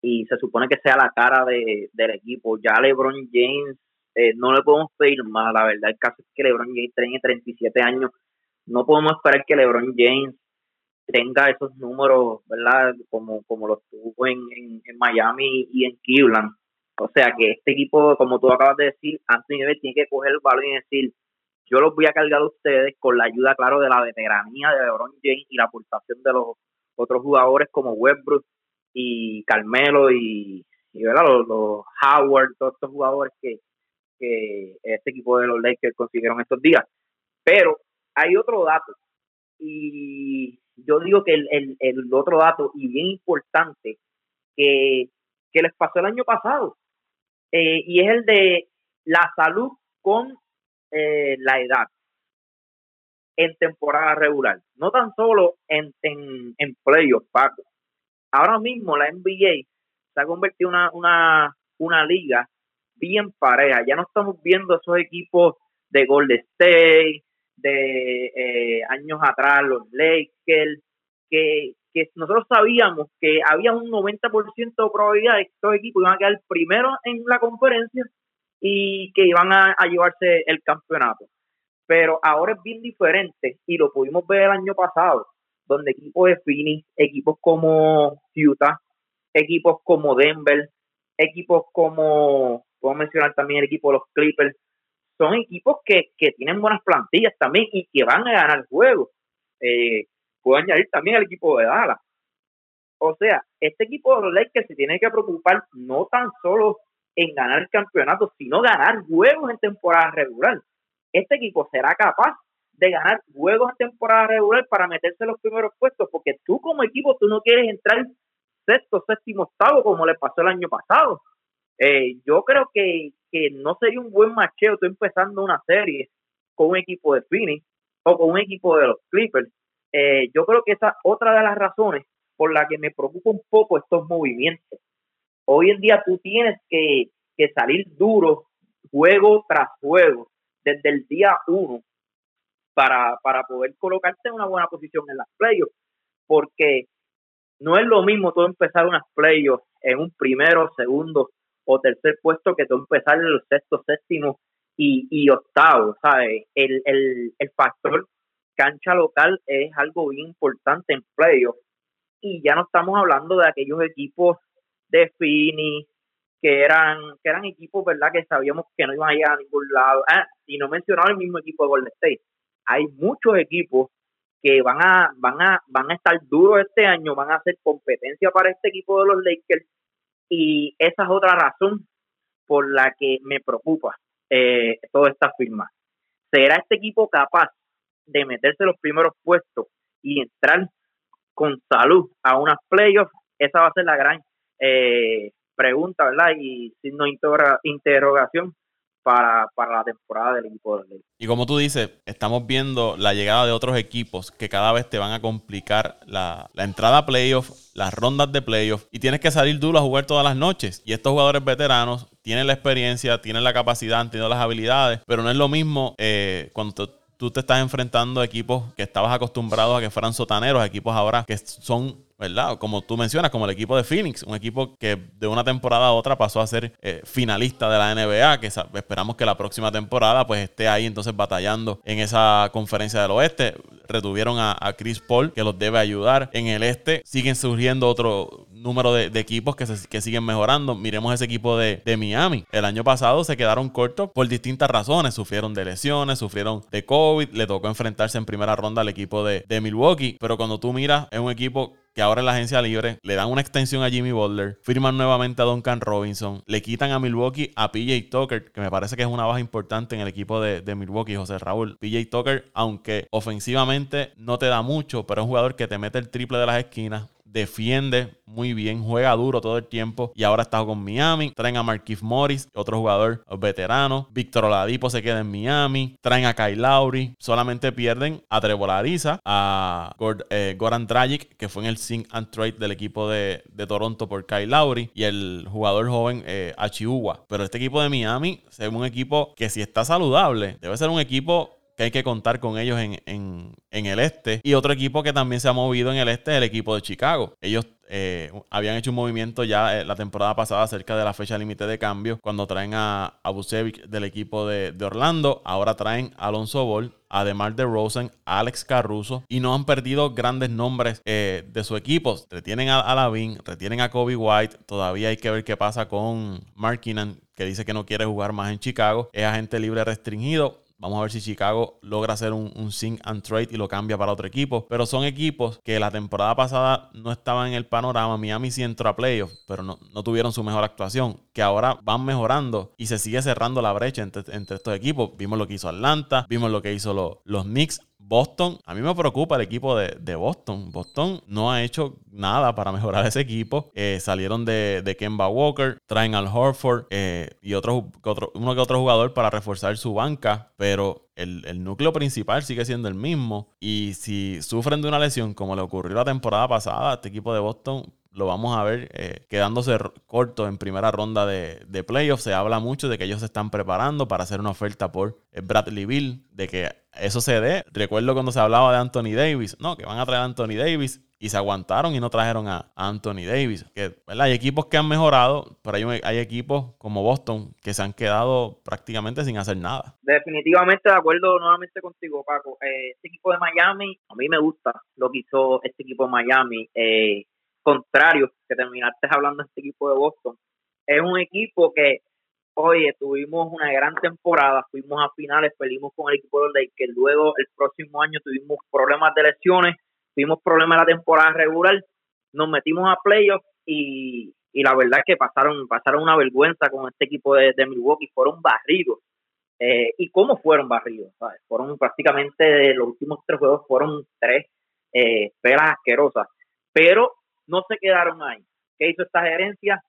Speaker 2: y se supone que sea la cara de, del equipo. Ya LeBron James eh, no le podemos pedir más, la verdad. El caso es que LeBron James tiene 37 años. No podemos esperar que LeBron James tenga esos números, ¿verdad? Como, como los tuvo en, en, Miami y en Cleveland. O sea que este equipo, como tú acabas de decir, Anthony Davis tiene que coger el balón y decir, yo los voy a cargar a ustedes con la ayuda, claro, de la veteranía de LeBron James y la aportación de los otros jugadores como Westbrook y Carmelo y, Los, Howard, todos estos jugadores que, que este equipo de los Lakers consiguieron estos días. Pero hay otro dato y yo digo que el, el, otro dato y bien importante que, que les pasó el año pasado eh, y es el de la salud con eh, la edad en temporada regular, no tan solo en, en, en playoffs, Paco. Ahora mismo la NBA se ha convertido en una, una, una liga bien pareja. Ya no estamos viendo esos equipos de Golden State, de eh, años atrás, los Lakers, que, que nosotros sabíamos que había un 90% de probabilidad de que estos equipos iban a quedar primero en la conferencia y que iban a llevarse el campeonato pero ahora es bien diferente y lo pudimos ver el año pasado, donde equipos de Phoenix, equipos como Utah, equipos como Denver, equipos como, puedo mencionar también el equipo de los Clippers, son equipos que, que tienen buenas plantillas también y que van a ganar el juego. Eh, puedo añadir también el equipo de Dallas. O sea, este equipo de los Lakers se tiene que preocupar no tan solo en ganar el campeonato, sino ganar juegos en temporada regular este equipo será capaz de ganar juegos en temporada regular para meterse en los primeros puestos, porque tú como equipo tú no quieres entrar sexto, séptimo, octavo como le pasó el año pasado. Eh, yo creo que, que no sería un buen macheo tú empezando una serie con un equipo de Phoenix o con un equipo de los Clippers. Eh, yo creo que esa es otra de las razones por la que me preocupa un poco estos movimientos. Hoy en día tú tienes que, que salir duro juego tras juego desde el día uno para, para poder colocarte en una buena posición en las playoffs, porque no es lo mismo tú empezar unas playoffs en un primero, segundo o tercer puesto que tú empezar en el sexto, séptimo y, y octavo, ¿sabes? El, el, el factor cancha local es algo bien importante en playoffs. Y ya no estamos hablando de aquellos equipos de Fini, que eran, que eran equipos, ¿verdad? Que sabíamos que no iban a llegar a ningún lado. Ah, y no mencionaba el mismo equipo de Golden State. Hay muchos equipos que van a, van a, van a estar duros este año, van a hacer competencia para este equipo de los Lakers. Y esa es otra razón por la que me preocupa eh, toda esta firma. ¿Será este equipo capaz de meterse los primeros puestos y entrar con salud a unas playoffs? Esa va a ser la gran eh, pregunta, ¿verdad? Y signo de interrogación para, para, la temporada del equipo de
Speaker 1: Y como tú dices, estamos viendo la llegada de otros equipos que cada vez te van a complicar la, la entrada a playoff, las rondas de playoff, y tienes que salir duro a jugar todas las noches. Y estos jugadores veteranos tienen la experiencia, tienen la capacidad, han tenido las habilidades, pero no es lo mismo eh, cuando tú te estás enfrentando a equipos que estabas acostumbrados a que fueran sotaneros, equipos ahora que son ¿verdad? Como tú mencionas, como el equipo de Phoenix, un equipo que de una temporada a otra pasó a ser eh, finalista de la NBA, que esperamos que la próxima temporada pues esté ahí entonces batallando en esa conferencia del oeste. Retuvieron a, Chris Paul, que los debe ayudar. En el este siguen surgiendo otro número de, equipos que, siguen mejorando. Miremos ese equipo de, Miami. El año pasado se quedaron cortos por distintas razones. Sufrieron de lesiones, sufrieron de COVID, le tocó enfrentarse en primera ronda al equipo de, de Milwaukee. Pero cuando tú miras, es un equipo que ahora en la agencia libre le dan una extensión a Jimmy Butler, firman nuevamente a Duncan Robinson, le quitan a Milwaukee a PJ Tucker, que me parece que es una baja importante en el equipo de, de Milwaukee, José Raúl. PJ Tucker, aunque ofensivamente no te da mucho, pero es un jugador que te mete el triple de las esquinas, defiende muy bien, juega duro todo el tiempo y ahora está con Miami. Traen a Marquise Morris, otro jugador veterano. Víctor Oladipo se queda en Miami. Traen a Kyle Lowry. Solamente pierden a Trevor Ariza, a eh, Goran Dragic, que fue en el Sing and Trade del equipo de, Toronto por Kyle Lowry, y el jugador joven eh, Achiuwa. Pero este equipo de Miami es un equipo que si está saludable, debe ser un equipo que hay que contar con ellos en, el este. Y otro equipo que también se ha movido en el este es el equipo de Chicago. Ellos eh, habían hecho un movimiento ya eh, la temporada pasada cerca de la fecha límite de cambio, cuando traen a, a del equipo de, Orlando. Ahora traen a Alonso Ball, a DeMar DeRozan, a Alex Caruso y no han perdido grandes nombres eh, de su equipo. Retienen a, a Lavin, retienen a Kobe White. Todavía hay que ver qué pasa con Mark Keenan, que dice que no quiere jugar más en Chicago. Es agente libre restringido. Vamos a ver si Chicago logra hacer un, un and trade y lo cambia para otro equipo. Pero son equipos que la temporada pasada no estaban en el panorama. Miami sí entró a playoffs, pero no, tuvieron su mejor actuación. Que ahora van mejorando y se sigue cerrando la brecha entre, estos equipos. Vimos lo que hizo Atlanta, vimos lo que hizo los Knicks. Boston, a mí me preocupa el equipo de, Boston. Boston no ha hecho nada para mejorar ese equipo. Eh, salieron de, de, Kemba Walker, traen al Horford eh, y otro, uno que otro jugador para reforzar su banca, pero el, el, núcleo principal sigue siendo el mismo. Y si sufren de una lesión como le ocurrió la temporada pasada este equipo de Boston, lo vamos a ver eh, quedándose corto en primera ronda de, de playoffs. Se habla mucho de que ellos se están preparando para hacer una oferta por eh, Bradley Bill, de que eso se dé. Recuerdo cuando se hablaba de Anthony Davis, no, que van a traer a Anthony Davis y se aguantaron y no trajeron a, Anthony Davis. Que, Hay equipos que han mejorado, pero hay, hay equipos como Boston que se han quedado prácticamente sin hacer nada.
Speaker 2: Definitivamente de acuerdo nuevamente contigo, Paco. Eh, este equipo de Miami, a mí me gusta lo que hizo este equipo de Miami. Eh, contrario que terminaste hablando de este equipo de Boston. Es un equipo que, oye, tuvimos una gran temporada, fuimos a finales, perdimos con el equipo de que luego el próximo año tuvimos problemas de lesiones, tuvimos problemas en la temporada regular, nos metimos a playoffs y, y la verdad que pasaron, pasaron una vergüenza con este equipo de, de Milwaukee, fueron barridos. Eh, ¿Y cómo fueron barridos? Fueron prácticamente, los últimos tres juegos fueron tres eh, pelas asquerosas. Pero no se quedaron ahí. ¿Qué hizo esta gerencia?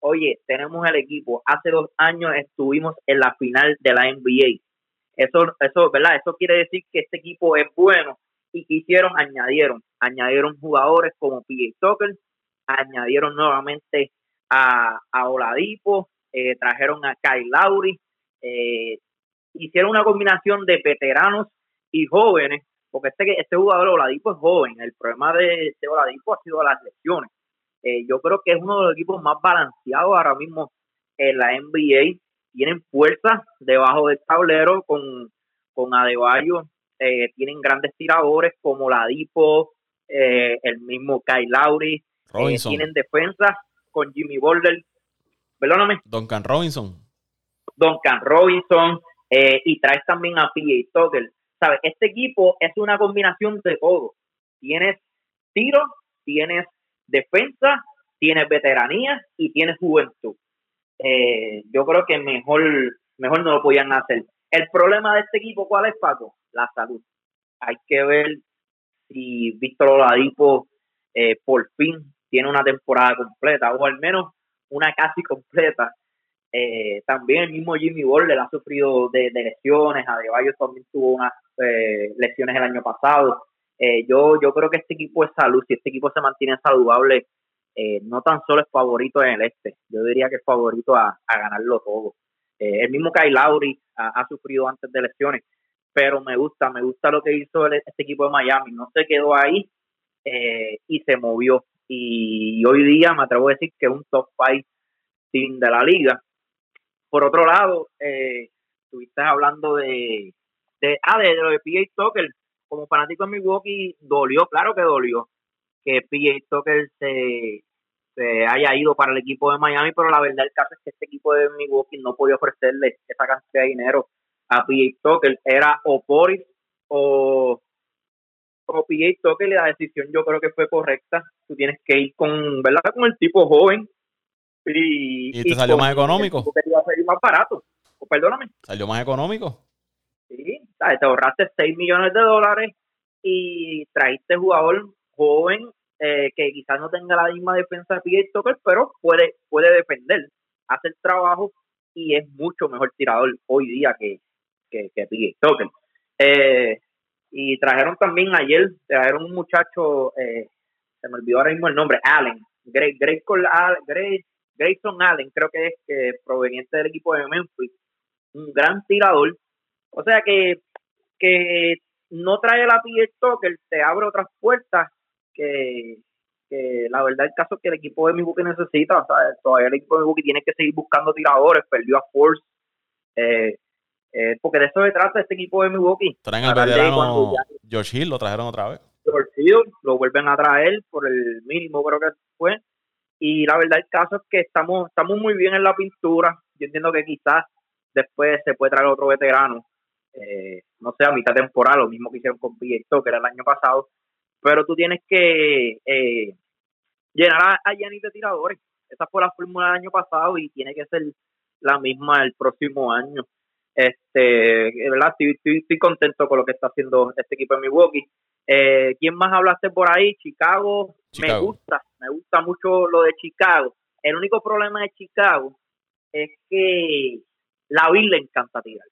Speaker 2: Oye, tenemos el equipo. Hace dos años estuvimos en la final de la NBA. Eso, eso, ¿verdad? Eso quiere decir que este equipo es bueno. Y que hicieron, añadieron, añadieron jugadores como PJ Tucker, añadieron nuevamente a, a Oladipo, eh, trajeron a Kyle Lowry, eh, hicieron una combinación de veteranos y jóvenes porque este, este jugador Oladipo es joven, el problema de, de Oladipo ha sido las lesiones. Eh, yo creo que es uno de los equipos más balanceados ahora mismo en la NBA. Tienen fuerza debajo del tablero con, con Adebayo, eh, tienen grandes tiradores como la Dipo, eh, el mismo Kyle Lowry, tienen defensas con Jimmy Boulder, perdóname.
Speaker 1: Duncan Robinson.
Speaker 2: Duncan Robinson, y traes también a PJ Tucker. ¿Sabes? Este equipo es una combinación de todo. Tienes tiro, tienes defensa, tienes veteranía y tienes juventud. yo creo que mejor, mejor no lo podían hacer. El problema de este equipo, ¿cuál es, Paco? La salud. Hay que ver si Víctor Oladipo eh, por fin tiene una temporada completa, o al menos una casi completa. Eh, también el mismo Jimmy Butler ha sufrido de, lesiones, Adebayo también tuvo unas eh, lesiones el año pasado. yo, yo creo que este equipo es salud, si este equipo se mantiene saludable, no tan solo es favorito en el este, yo diría que es favorito a ganarlo todo. Eh, el mismo Kyle Lowry ha, sufrido antes de lesiones, pero me gusta, me gusta lo que hizo este equipo de Miami. No se quedó ahí eh, y se movió. Y hoy día me atrevo a decir que es un top 5 team de la liga. Por otro lado, eh, estuviste hablando de, de, ah, de, lo de PJ Tucker. Como fanático de Milwaukee, dolió, claro que dolió, que PJ Tucker se, haya ido para el equipo de Miami, pero la verdad el caso es que este equipo de Milwaukee no podía ofrecerle esa cantidad de dinero a PJ Tucker. Era o Boris o, o PJ Tucker y la decisión yo creo que fue correcta. Tú tienes que ir con, ¿verdad? Con el tipo joven.
Speaker 1: ¿Y, te salió más económico?
Speaker 2: Porque te iba a salir más barato. perdóname.
Speaker 1: ¿Salió más económico?
Speaker 2: Sí, te ahorraste 6 millones de dólares y traíste jugador joven eh, que quizás no tenga la misma defensa de PJ Tucker, pero puede, puede defender, hace el trabajo y es mucho mejor tirador hoy día que, que, que PJ Tucker. Eh, y trajeron también ayer, trajeron un muchacho, eh, se me olvidó ahora mismo el nombre, Allen, Grayson Allen, creo que es proveniente del equipo de Memphis, un gran tirador. O sea que, que no trae la PJ Tucker, te abre otras puertas que, la verdad el caso es que el equipo de Milwaukee necesita, o sea, todavía el equipo de Milwaukee tiene que seguir buscando tiradores, perdió a Force, eh, eh, porque de eso se trata este equipo de Milwaukee.
Speaker 1: Traen al veterano George Hill, lo trajeron otra vez.
Speaker 2: George Hill, lo vuelven a traer por el mínimo creo que fue, y la verdad el caso es que estamos, estamos muy bien en la pintura, yo entiendo que quizás después se puede traer otro veterano, eh, no sé, a mitad temporal, lo mismo que hicieron con Pietro, que era el año pasado, pero tú tienes que eh, llenar a, a de tiradores. Esa fue la fórmula del año pasado y tiene que ser la misma el próximo año. Este, ¿verdad? Estoy, estoy, contento con lo que está haciendo este equipo de Milwaukee. Eh, ¿Quién más hablaste por ahí? Chicago, Me gusta, me gusta mucho lo de Chicago. El único problema de Chicago es que la Bill le encanta tirar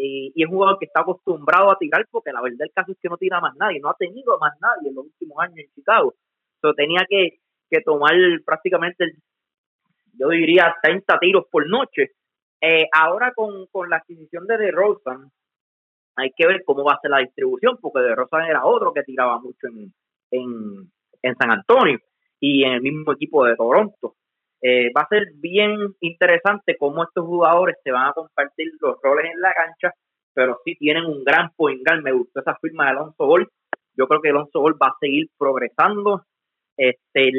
Speaker 2: y es un jugador que está acostumbrado a tirar porque la verdad el caso es que no tira más nadie, no ha tenido más nadie en los últimos años en Chicago. So, tenía que, tomar prácticamente, yo diría, 30 tiros por noche. Eh, ahora con, la adquisición de DeRozan, hay que ver cómo va a ser la distribución, porque DeRozan era otro que tiraba mucho en, en, San Antonio y en el mismo equipo de Toronto. Eh, va a ser bien interesante cómo estos jugadores se van a compartir los roles en la cancha, pero sí tienen un gran point Me gustó esa firma de Alonso Gol. Yo creo que Alonso Gol va a seguir progresando. Este,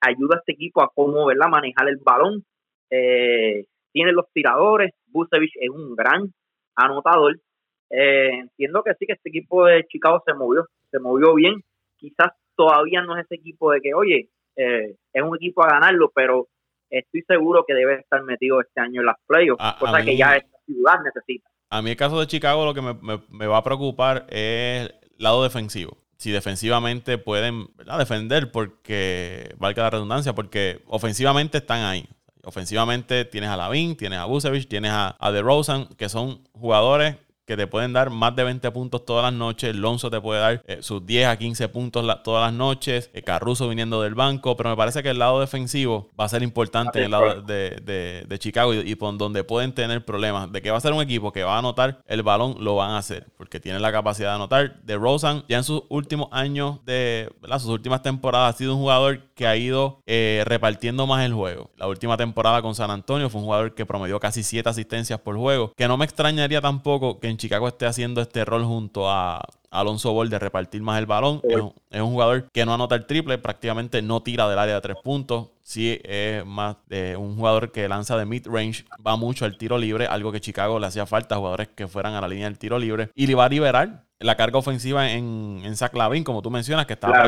Speaker 2: ayuda a este equipo a cómo ¿verdad? manejar el balón. Eh, tiene los tiradores. Busevich es un gran anotador. Eh, entiendo que sí, que este equipo de Chicago se movió, se movió bien. Quizás todavía no es ese equipo de que, oye, eh, es un equipo a ganarlo, pero estoy seguro que debe estar metido este año en las playoffs, cosa que ya esta ciudad necesita.
Speaker 1: A mí el caso de Chicago lo que me, va a preocupar es el lado defensivo. Si defensivamente pueden defender, porque valga la redundancia, porque ofensivamente están ahí. Ofensivamente tienes a Lavin, tienes a Busevich, tienes a, a DeRozan, que son jugadores que te pueden dar más de 20 puntos todas las noches. Lonzo te puede dar eh, sus 10 a 15 puntos todas las noches. Eh, Caruso viniendo del banco. Pero me parece que el lado defensivo va a ser importante en el lado de, de, Chicago y, por donde pueden tener problemas. De que va a ser un equipo que va a anotar el balón, lo van a hacer. Porque tienen la capacidad de anotar. De Rosen, ya en sus últimos años de sus últimas temporadas, ha sido un jugador que ha ido eh, repartiendo más el juego. La última temporada con San Antonio fue un jugador que promedió casi 7 asistencias por juego. Que no me extrañaría tampoco que en Chicago esté haciendo este rol junto a Alonso Ball de repartir más el balón. Es, un, jugador que no anota el triple, prácticamente no tira del área de tres puntos. Sí es más de un jugador que lanza de mid-range, va mucho al tiro libre, algo que Chicago le hacía falta a jugadores que fueran a la línea del tiro libre. Y le va a liberar la carga ofensiva en, en Zach Lavin, como tú mencionas, que estaba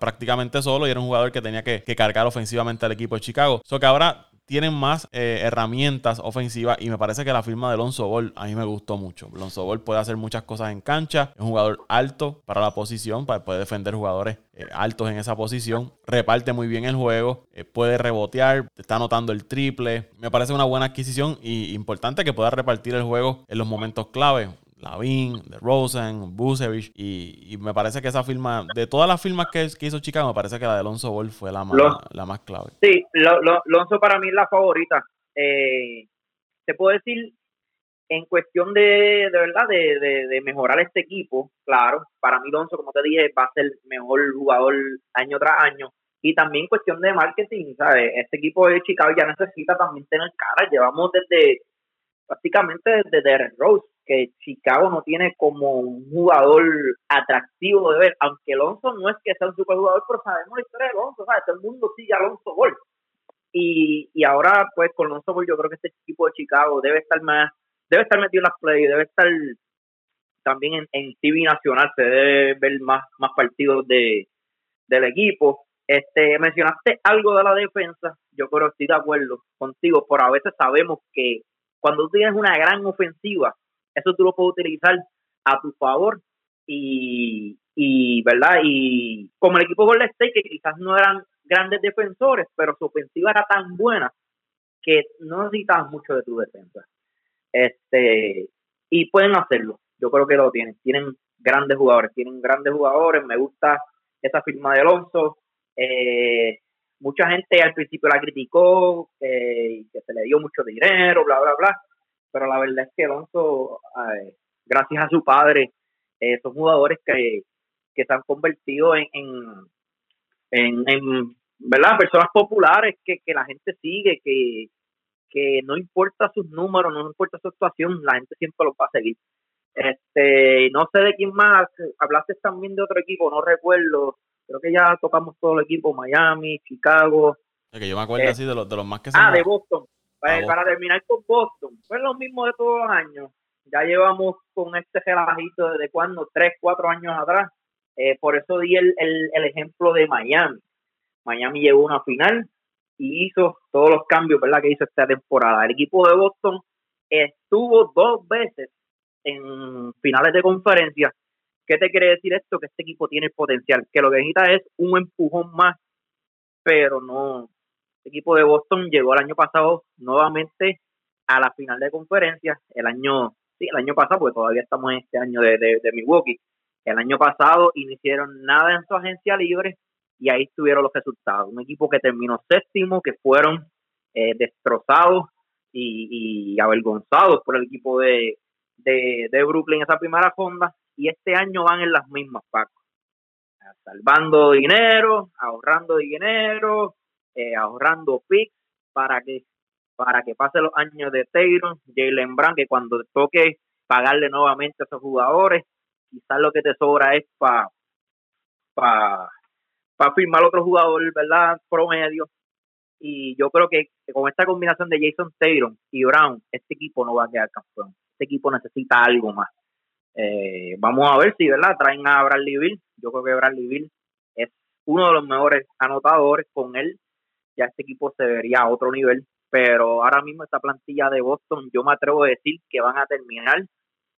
Speaker 1: prácticamente solo y era un jugador que tenía que, cargar ofensivamente al equipo de Chicago. So que ahora tienen más eh, herramientas ofensivas y me parece que la firma de Alonso Ball a mí me gustó mucho. Alonso Ball puede hacer muchas cosas en cancha, es un jugador alto para la posición, para puede defender jugadores eh, altos en esa posición, reparte muy bien el juego, eh, puede rebotear, está anotando el triple. Me parece una buena adquisición y importante que pueda repartir el juego en los momentos clave. Lavin, de Rosen, Busevich, y, me parece que esa firma, de todas las firmas que, hizo Chicago, me parece que la de Alonso Ball fue la más, la más clave.
Speaker 2: Sí, Alonso para mí es la favorita. Eh, te puedo decir, en cuestión de, de verdad, de, de, mejorar este equipo, claro, para mí Alonso, como te dije, va a ser el mejor jugador año tras año. Y también cuestión de marketing, ¿sabes? Este equipo de Chicago ya necesita también tener cara. Llevamos desde, prácticamente desde Derek Rose que Chicago no tiene como un jugador atractivo de ver, aunque Alonso no es que sea un superjugador, pero sabemos la historia de Alonso, ¿sabes? Todo el mundo sigue a Alonso Gol. Y, y ahora, pues, con Alonso Gol, yo creo que este equipo de Chicago debe estar más, debe estar metido en las play, debe estar también en, en TV nacional, se debe ver más, más partidos de, del equipo. Este, mencionaste algo de la defensa, yo creo que estoy de acuerdo contigo, por a veces sabemos que cuando tienes una gran ofensiva, eso tú lo puedes utilizar a tu favor y, y verdad y como el equipo Golden State que quizás no eran grandes defensores pero su ofensiva era tan buena que no necesitabas mucho de tu defensa. Este y pueden hacerlo. Yo creo que lo tienen. Tienen grandes jugadores tienen grandes jugadores. Me gusta esa firma de Alonso. Eh, mucha gente al principio la criticó eh, que se le dio mucho dinero bla bla bla pero la verdad es que Alonso, eh, gracias a su padre, eh, son jugadores que, que se han convertido en, en, en, ¿verdad? personas populares que, que la gente sigue, que, que no importa sus números, no importa su actuación, la gente siempre los va a seguir. Este, no sé de quién más, hablaste también de otro equipo, no recuerdo, creo que ya tocamos todo el equipo, Miami, Chicago.
Speaker 1: que yo me acuerdo eh, así de los, de los más que
Speaker 2: se Ah, de Boston, pues, para, terminar con Boston, fue lo mismo de todos los años. Ya llevamos con este relajito desde cuando, tres, cuatro años atrás. Eh, por eso di el, el, ejemplo de Miami. Miami llegó a una final y hizo todos los cambios ¿verdad? que hizo esta temporada. El equipo de Boston estuvo dos veces en finales de conferencia. ¿Qué te quiere decir esto? Que este equipo tiene potencial, que lo que necesita es un empujón más, pero no, el equipo de Boston llegó el año pasado nuevamente a la final de conferencia. El año, sí, el año pasado, porque todavía estamos en este año de, de, Milwaukee. El año pasado iniciaron nada en su agencia libre y ahí tuvieron los resultados. Un equipo que terminó séptimo, que fueron eh, destrozados y, avergonzados por el equipo de, de, de Brooklyn en esa primera ronda. Y este año van en las mismas, Paco. Salvando dinero, ahorrando dinero, eh, ahorrando picks para que para que pase los años de Taylor, Jalen Brown, que cuando toque pagarle nuevamente a esos jugadores, quizás lo que te sobra es para para pa firmar otro jugador, ¿verdad? Promedio. Y yo creo que con esta combinación de Jason Taylor y Brown, este equipo no va a quedar campeón. Este equipo necesita algo más. Eh, vamos a ver si, ¿verdad? Traen a Bradley Bill. Yo creo que Bradley Bill es uno de los mejores anotadores. Con él ya este equipo se vería a otro nivel. Pero ahora mismo esta plantilla de Boston, yo me atrevo a decir que van a terminar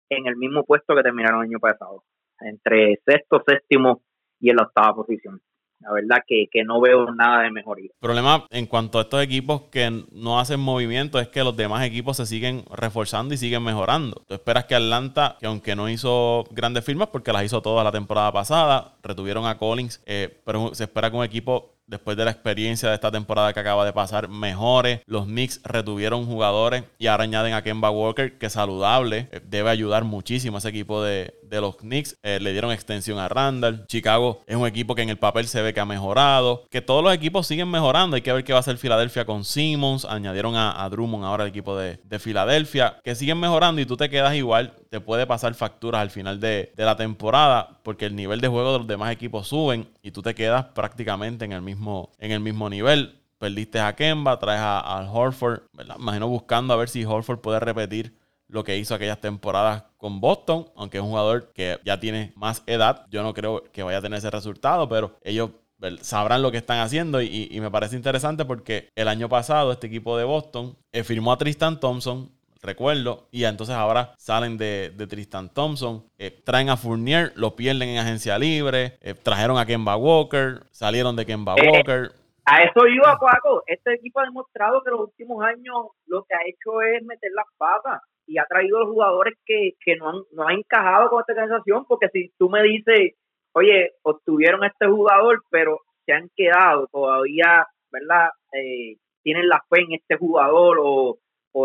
Speaker 2: en el mismo puesto que terminaron el año pasado, entre sexto, séptimo y en la octava posición. La verdad que, que, no veo nada de mejoría.
Speaker 1: El problema en cuanto a estos equipos que no hacen movimiento es que los demás equipos se siguen reforzando y siguen mejorando. Tú esperas que Atlanta, que aunque no hizo grandes firmas porque las hizo toda la temporada pasada, retuvieron a Collins, eh, pero se espera que un equipo después de la experiencia de esta temporada que acaba de pasar, mejores. Los Knicks retuvieron jugadores y ahora añaden a Kemba Walker, que saludable, eh, debe ayudar muchísimo a ese equipo de, de los Knicks eh, le dieron extensión a Randall. Chicago es un equipo que en el papel se ve que ha mejorado. Que todos los equipos siguen mejorando. Hay que ver qué va a hacer Filadelfia con Simmons. Añadieron a, Drummond ahora el equipo de, Filadelfia. Que siguen mejorando y tú te quedas igual. Te puede pasar facturas al final de, la temporada. Porque el nivel de juego de los demás equipos suben. Y tú te quedas prácticamente en el mismo, nivel perdiste a Kemba, traes a, Horford, Imagino buscando a ver si Horford puede repetir lo que hizo aquellas temporadas con Boston, aunque es un jugador que ya tiene más edad. Yo no creo que vaya a tener ese resultado, pero ellos sabrán lo que están haciendo y, me parece interesante porque el año pasado este equipo de Boston eh, firmó a Tristan Thompson, recuerdo, y entonces ahora salen de, Tristan Thompson, eh, traen a Fournier, lo pierden en agencia libre, eh, trajeron a Kemba Walker, salieron de Kemba Walker.
Speaker 2: A eso iba, Paco. Este equipo ha demostrado que en los últimos años lo que ha hecho es meter las patas y ha traído los jugadores que, que no, han, no han encajado con esta organización, porque si tú me dices, oye, obtuvieron este jugador, pero se han quedado todavía, ¿verdad? Eh, tienen la fe en este jugador o,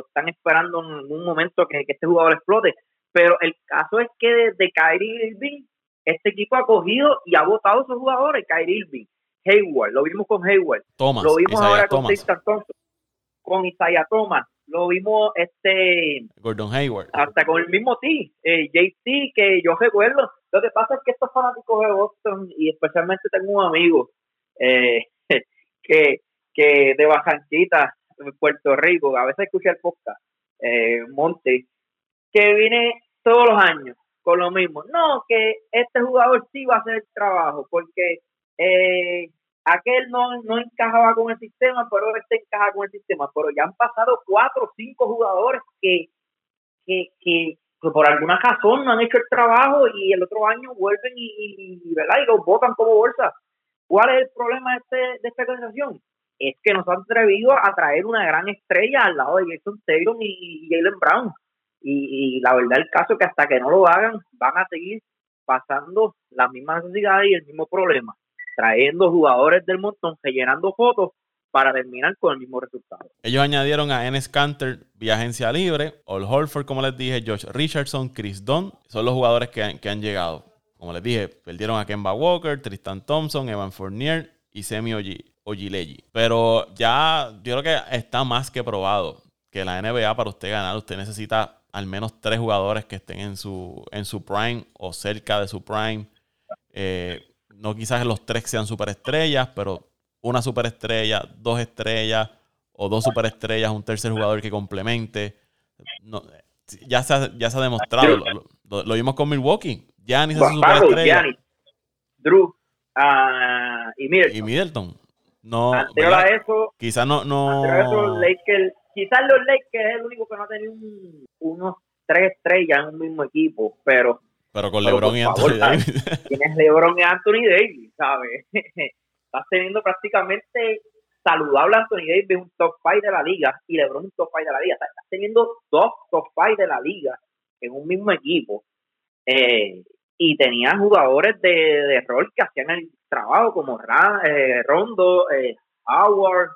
Speaker 2: están esperando en un momento que, este jugador explote. Pero el caso es que desde Kyrie Irving, este equipo ha cogido y ha votado a esos jugadores, Kyrie Irving, Hayward, lo vimos con Hayward, lo vimos ahora con Tristan Thompson, con Isaiah Thomas, lo vimos este
Speaker 1: Gordon Hayward.
Speaker 2: hasta con el mismo T eh, JT que yo recuerdo. Lo que pasa es que estos fanáticos de Boston y especialmente tengo un amigo eh, que, que de Bajanquita Puerto Rico a veces escucha el podcast eh, Monte que viene todos los años con lo mismo. No que este jugador sí va a hacer el trabajo porque eh, aquel no, no encajaba con el sistema, pero este encaja con el sistema. Pero ya han pasado cuatro o cinco jugadores que, que, que, por alguna razón no han hecho el trabajo y el otro año vuelven y, ¿verdad? y los botan como bolsa. ¿Cuál es el problema de, este, de esta organización? Es que nos han atrevido a traer una gran estrella al lado de Jason Taylor y, Jalen Brown. Y, y, la verdad el caso es que hasta que no lo hagan van a seguir pasando la misma necesidad y el mismo problema trayendo jugadores del montón, rellenando fotos para terminar con el mismo resultado.
Speaker 1: Ellos añadieron a Enes Canter vía agencia libre, Ol Holford, como les dije, Josh Richardson, Chris Dunn, son los jugadores que han, llegado. Como les dije, perdieron a Kemba Walker, Tristan Thompson, Evan Fournier y Semi Ojileji. Pero ya yo creo que está más que probado que la NBA para usted ganar, usted necesita al menos tres jugadores que estén en su, en su prime o cerca de su prime. Eh, no quizás los tres sean superestrellas, pero una superestrella, dos estrellas o dos superestrellas, un tercer jugador que complemente. ya, se ha, ya se ha demostrado. Lo, vimos con Milwaukee. Giannis es su superestrella.
Speaker 2: Drew uh, y Middleton.
Speaker 1: Y Middleton. No,
Speaker 2: eso,
Speaker 1: quizás no, no...
Speaker 2: Lakers, quizás los Lakers es el único que no ha tenido unos tres estrellas en un mismo equipo, pero
Speaker 1: pero con LeBron y Anthony Davis.
Speaker 2: Tienes LeBron y Anthony Davis, ¿sabes? Estás teniendo prácticamente saludable Anthony Davis, un top 5 de la liga, y LeBron un top 5 de la liga. estás teniendo dos top 5 de la liga en un mismo equipo. Eh, y tenían jugadores de, de, rol que hacían el trabajo, como eh, Rondo, eh, Howard,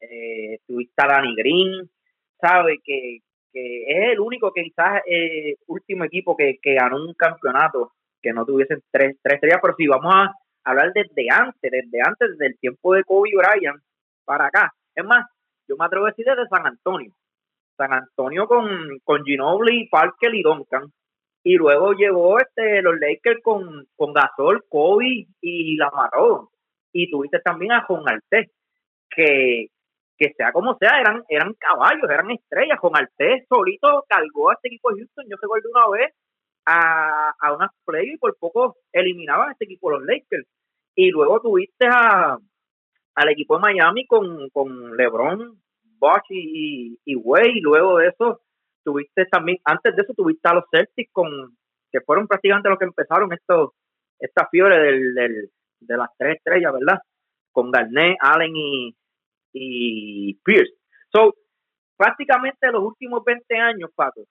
Speaker 2: eh, tuviste a Danny Green, ¿sabes? Que, que es el único que quizás eh, último equipo que, ganó un campeonato que no tuviesen tres, tres estrellas, pero si vamos a hablar desde antes, desde antes del tiempo de Kobe Bryant para acá. Es más, yo me atrevo a decir desde San Antonio. San Antonio con, con Ginobili, Parker y Duncan. Y luego llegó este los Lakers con, con Gasol, Kobe y Lamarón. Y tuviste también a Juan Artés, que, que sea como sea, eran, eran caballos, eran estrellas. Con Artés solito cargó a este equipo de Houston. Yo recuerdo una vez a, a unas play y por poco eliminaban a este equipo los Lakers. Y luego tuviste a, al equipo de Miami con, con LeBron, Bosch y, y, Way. Y luego de eso tuviste también, antes de eso tuviste a los Celtics con que fueron prácticamente los que empezaron estos esta fiebre del, del, de las tres estrellas, ¿verdad? Con Garnett, Allen y, y Pierce. So, prácticamente los últimos 20 años, Paco,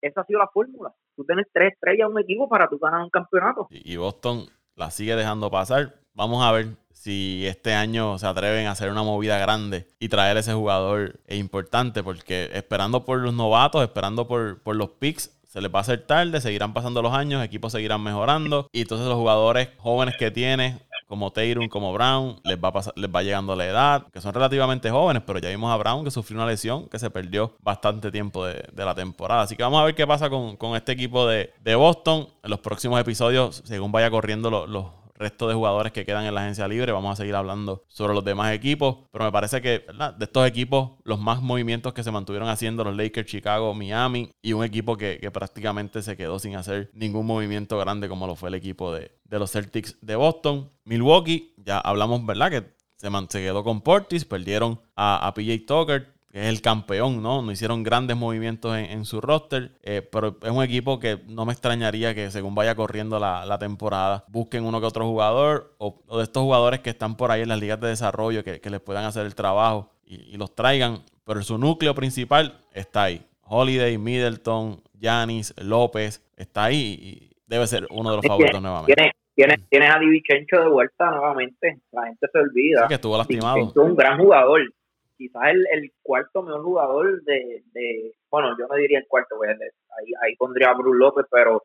Speaker 2: esa ha sido la fórmula. Tú tienes tres estrellas un equipo para tú ganar un campeonato.
Speaker 1: Y Boston la sigue dejando pasar. Vamos a ver si este año se atreven a hacer una movida grande y traer ese jugador es importante, porque esperando por los novatos, esperando por, por los picks, se les va a hacer tarde, seguirán pasando los años, equipos seguirán mejorando y entonces los jugadores jóvenes que tiene como Tatum, como Brown, les va, les va llegando la edad, que son relativamente jóvenes, pero ya vimos a Brown que sufrió una lesión que se perdió bastante tiempo de, la temporada. Así que vamos a ver qué pasa con, este equipo de, Boston en los próximos episodios, según vaya corriendo los resto de jugadores que quedan en la agencia libre. Vamos a seguir hablando sobre los demás equipos. Pero me parece que de estos equipos, los más movimientos que se mantuvieron haciendo, los Lakers, Chicago, Miami, y un equipo que, prácticamente se quedó sin hacer ningún movimiento grande como lo fue el equipo de, los Celtics de Boston. Milwaukee, ya hablamos, ¿verdad? Que se, se quedó con Portis, perdieron a PJ Tucker, que es el campeón, ¿no? No hicieron grandes movimientos en, su roster, eh, pero es un equipo que no me extrañaría que según vaya corriendo la, temporada, busquen uno que otro jugador o, de estos jugadores que están por ahí en las ligas de desarrollo que, les puedan hacer el trabajo y, los traigan, pero su núcleo principal está ahí. Holiday, Middleton, Yanis, López, está ahí y debe ser uno de los favoritos nuevamente.
Speaker 2: Tienes, tienes, a Divichencho de vuelta nuevamente, la gente se olvida.
Speaker 1: que estuvo lastimado.
Speaker 2: Es un gran jugador, quizás el, el cuarto mejor jugador de, de, bueno, yo no diría el cuarto, pues, ahí, ahí pondría a Bruce López, pero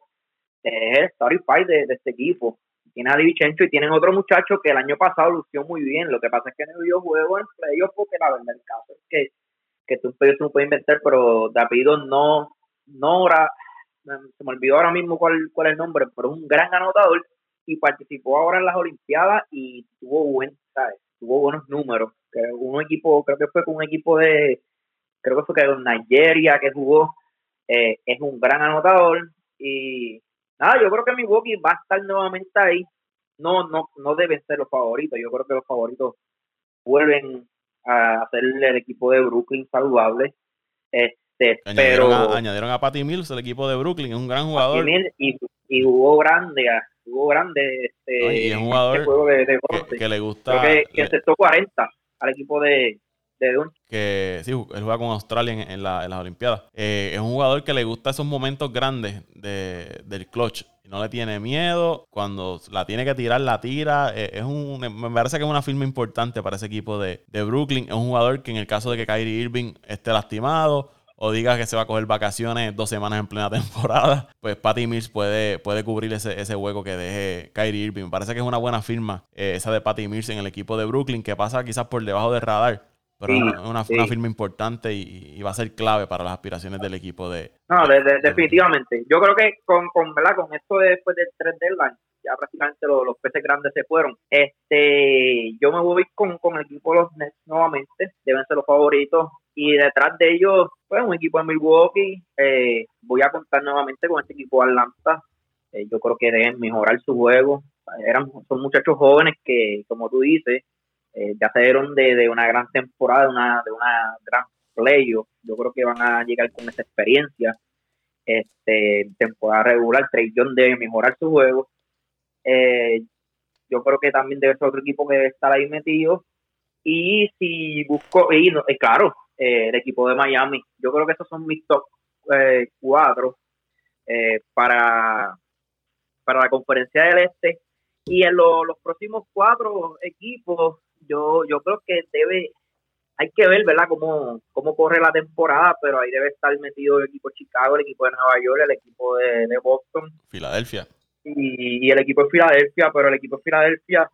Speaker 2: es el starting five de, este equipo. Tiene a Divichencho y tienen otro muchacho que el año pasado lució muy bien. Lo que pasa es que no dio juego en playoff porque la verdad el caso es que, que tú, no puedes inventar, pero de apellido no, Nora, se me olvidó ahora mismo cuál, cuál es el nombre, pero un gran anotador y participó ahora en las Olimpiadas y tuvo buen, ¿sabes? tuvo buenos números. Que un equipo, creo que fue con un equipo de, creo que fue que de Nigeria que jugó, eh, es un gran anotador. Y nada, yo creo que Milwaukee va a estar nuevamente ahí. No, no, no deben ser los favoritos. Yo creo que los favoritos vuelven a hacer el equipo de Brooklyn saludable. Este,
Speaker 1: añadieron
Speaker 2: pero
Speaker 1: a, añadieron a Patty Mills, el equipo de Brooklyn, es un gran jugador.
Speaker 2: y, y jugó grande, jugó grande este,
Speaker 1: y es un jugador
Speaker 2: este juego de,
Speaker 1: que, le gusta.
Speaker 2: que, que aceptó 40 al equipo de, de
Speaker 1: Que sí, él juega con Australia en, la, en las Olimpiadas. Eh, es un jugador que le gusta esos momentos grandes de, del clutch. No le tiene miedo. Cuando la tiene que tirar, la tira. Eh, es un, me parece que es una firma importante para ese equipo de, de Brooklyn. Es un jugador que en el caso de que Kyrie Irving esté lastimado o diga que se va a coger vacaciones dos semanas en plena temporada, pues Patty Mills puede, puede cubrir ese, ese hueco que deje Kyrie Irving. Me parece que es una buena firma eh, esa de Patty Mills en el equipo de Brooklyn, que pasa quizás por debajo del radar, pero es una, firma importante y, va a ser clave para las aspiraciones del equipo de...
Speaker 2: No, definitivamente. Yo creo que con, con, ¿verdad? con esto de, después del 3 deadline, ya prácticamente los, los, peces grandes se fueron. Este, yo me voy con, con el equipo de los Nets nuevamente, deben ser los favoritos y detrás de ellos, pues un equipo de Milwaukee. Eh, voy a contar nuevamente con este equipo de Atlanta. Eh, yo creo que deben mejorar su juego. Eran, son muchachos jóvenes que, como tú dices, eh, ya se dieron de, una gran temporada, de una, de una gran playoff. Yo creo que van a llegar con esa experiencia. Este, temporada regular, Trey John debe mejorar su juego. yo creo que también debe ser otro equipo que debe estar ahí metido. Y si busco, y claro, eh, el equipo de Miami. Yo creo que esos son mis top eh, cuatro eh, para, para la conferencia del Este. Y en los próximos cuatro equipos, yo, yo creo que debe, hay que ver, ¿verdad?, cómo, cómo corre la temporada, pero ahí debe estar metido el equipo de Chicago, el equipo de Nueva York, el equipo de, Boston.
Speaker 1: Filadelfia.
Speaker 2: Y, el equipo de Filadelfia, pero el equipo de Filadelfia,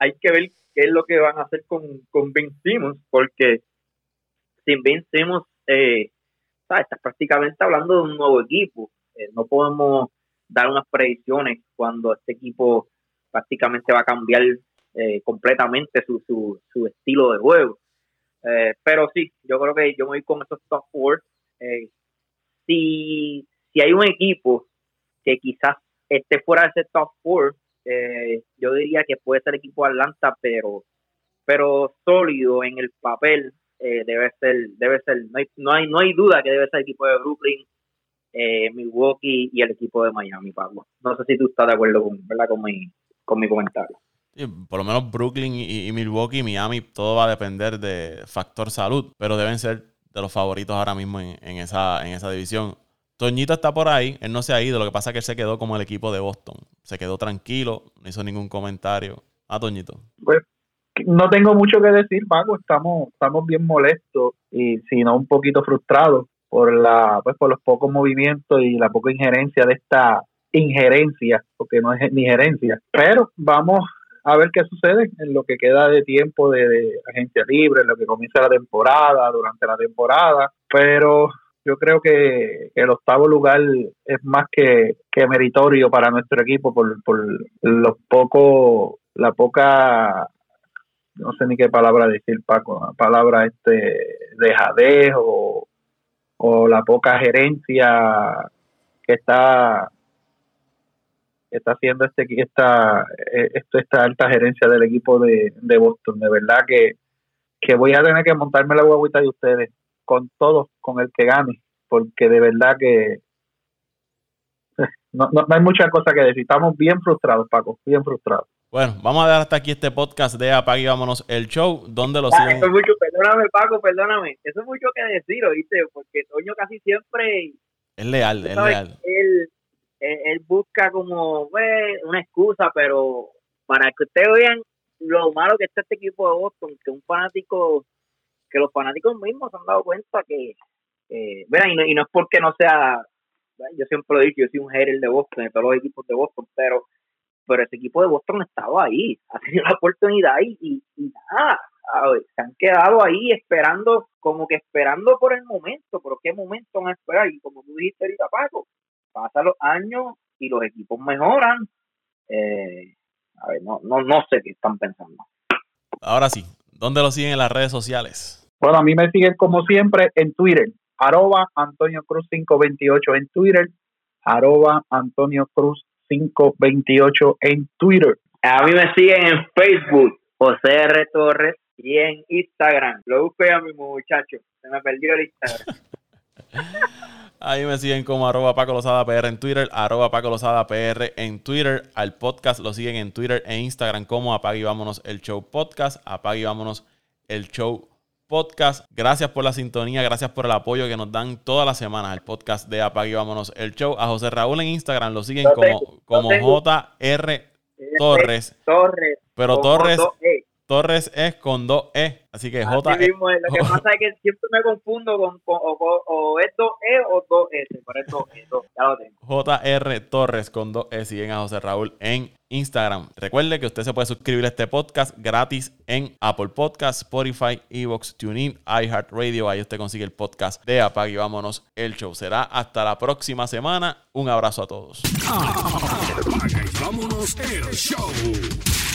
Speaker 2: hay que ver qué es lo que van a hacer con, con Ben Simmons, porque sin Ben eh, estás prácticamente hablando de un nuevo equipo. Eh, no podemos dar unas predicciones cuando este equipo prácticamente va a cambiar eh, completamente su, su, su, estilo de juego. Eh, pero sí, yo creo que yo me voy con esos top four. si, si hay un equipo que quizás esté fuera de ese top four, yo diría que puede ser el equipo de Atlanta, pero, pero sólido en el papel eh, debe ser, debe ser, no hay, no hay, no hay duda que debe ser el equipo de Brooklyn, eh, Milwaukee y el equipo de Miami, Pablo. No sé si tú estás de acuerdo con, ¿verdad? con, mi, con mi comentario.
Speaker 1: por lo menos Brooklyn y, Milwaukee y Miami, todo va a depender de factor salud, pero deben ser de los favoritos ahora mismo en, esa, en esa división. Toñito está por ahí, él no se ha ido, lo que pasa es que él se quedó como el equipo de Boston. Se quedó tranquilo, no hizo ningún comentario. Ah, Toñito.
Speaker 3: Pues no tengo mucho que decir, Paco. Estamos, estamos bien molestos y si no un poquito frustrados por la pues por los pocos movimientos y la poca injerencia de esta injerencia, porque no es ni gerencia. Pero vamos a ver qué sucede en lo que queda de tiempo de, agencia libre, en lo que comienza la temporada, durante la temporada. Pero yo creo que, el octavo lugar es más que, que meritorio para nuestro equipo por, por los pocos, la poca no sé ni qué palabra decir Paco, palabra este dejadez o, o la poca gerencia que está está haciendo este esta eh, esto esta alta gerencia del equipo de, Boston. De verdad que, que voy a tener que montarme la guaguita de ustedes con todos con el que gane porque de verdad que no, no, no hay mucha cosa que decir. Estamos bien frustrados Paco bien frustrados
Speaker 1: bueno, vamos a dar hasta aquí este podcast de Apague y Vámonos el Show. ¿Dónde lo siguen?
Speaker 2: Eso es mucho, perdóname, Paco, perdóname. Eso es mucho que decir, ¿oíste? Porque Toño casi siempre.
Speaker 1: Es leal, es leal.
Speaker 2: Él, él, busca como pues, una excusa, pero para que ustedes vean lo malo que está este equipo de Boston, que un fanático, que los fanáticos mismos se han dado cuenta que. Eh, y, y no es porque no sea. Yo siempre lo he dicho, yo soy un hater de Boston, de todos los equipos de Boston, pero pero ese equipo de Boston estaba ahí, ha tenido la oportunidad y, nada, se han quedado ahí esperando, como que esperando por el momento, pero ¿qué momento van a esperar? Y como tú dijiste ahorita, Paco, pasan los años y los equipos mejoran. Eh, a ver, no, no, no sé qué están pensando.
Speaker 1: Ahora sí, ¿dónde lo siguen en las redes sociales?
Speaker 3: Bueno, a mí me siguen como siempre en Twitter, arroba Antonio Cruz 528 en Twitter, arroba Antonio Cruz 528 en Twitter.
Speaker 2: A mí me siguen en Facebook, José R. Torres, y en Instagram. Lo busqué a mi muchacho. Se me perdió el Instagram.
Speaker 1: Ahí me siguen como arroba Paco Lozada PR en Twitter, arroba Paco Lozada PR en Twitter. Al podcast lo siguen en Twitter e Instagram como Apague y Vámonos el Show Podcast. Apague y Vámonos el Show podcast. Gracias por la sintonía, gracias por el apoyo que nos dan todas las semanas al podcast de Apague y Vámonos el Show. A José Raúl en Instagram lo siguen como, como JR Torres.
Speaker 2: Torres.
Speaker 1: Pero Torres, Torres es con dos E. Así que J.
Speaker 2: E. Mismo, lo que pasa es que siempre me confundo con, o, es dos E o dos S. Por eso e, ya lo tengo.
Speaker 1: JR Torres con dos E. Siguen a José Raúl en Instagram. Recuerde que usted se puede suscribir a este podcast gratis en Apple Podcasts, Spotify, Evox, TuneIn, iHeartRadio. Ahí usted consigue el podcast de Apague y vámonos el show. Será hasta la próxima semana. Un abrazo a todos.
Speaker 4: Apague vámonos el show.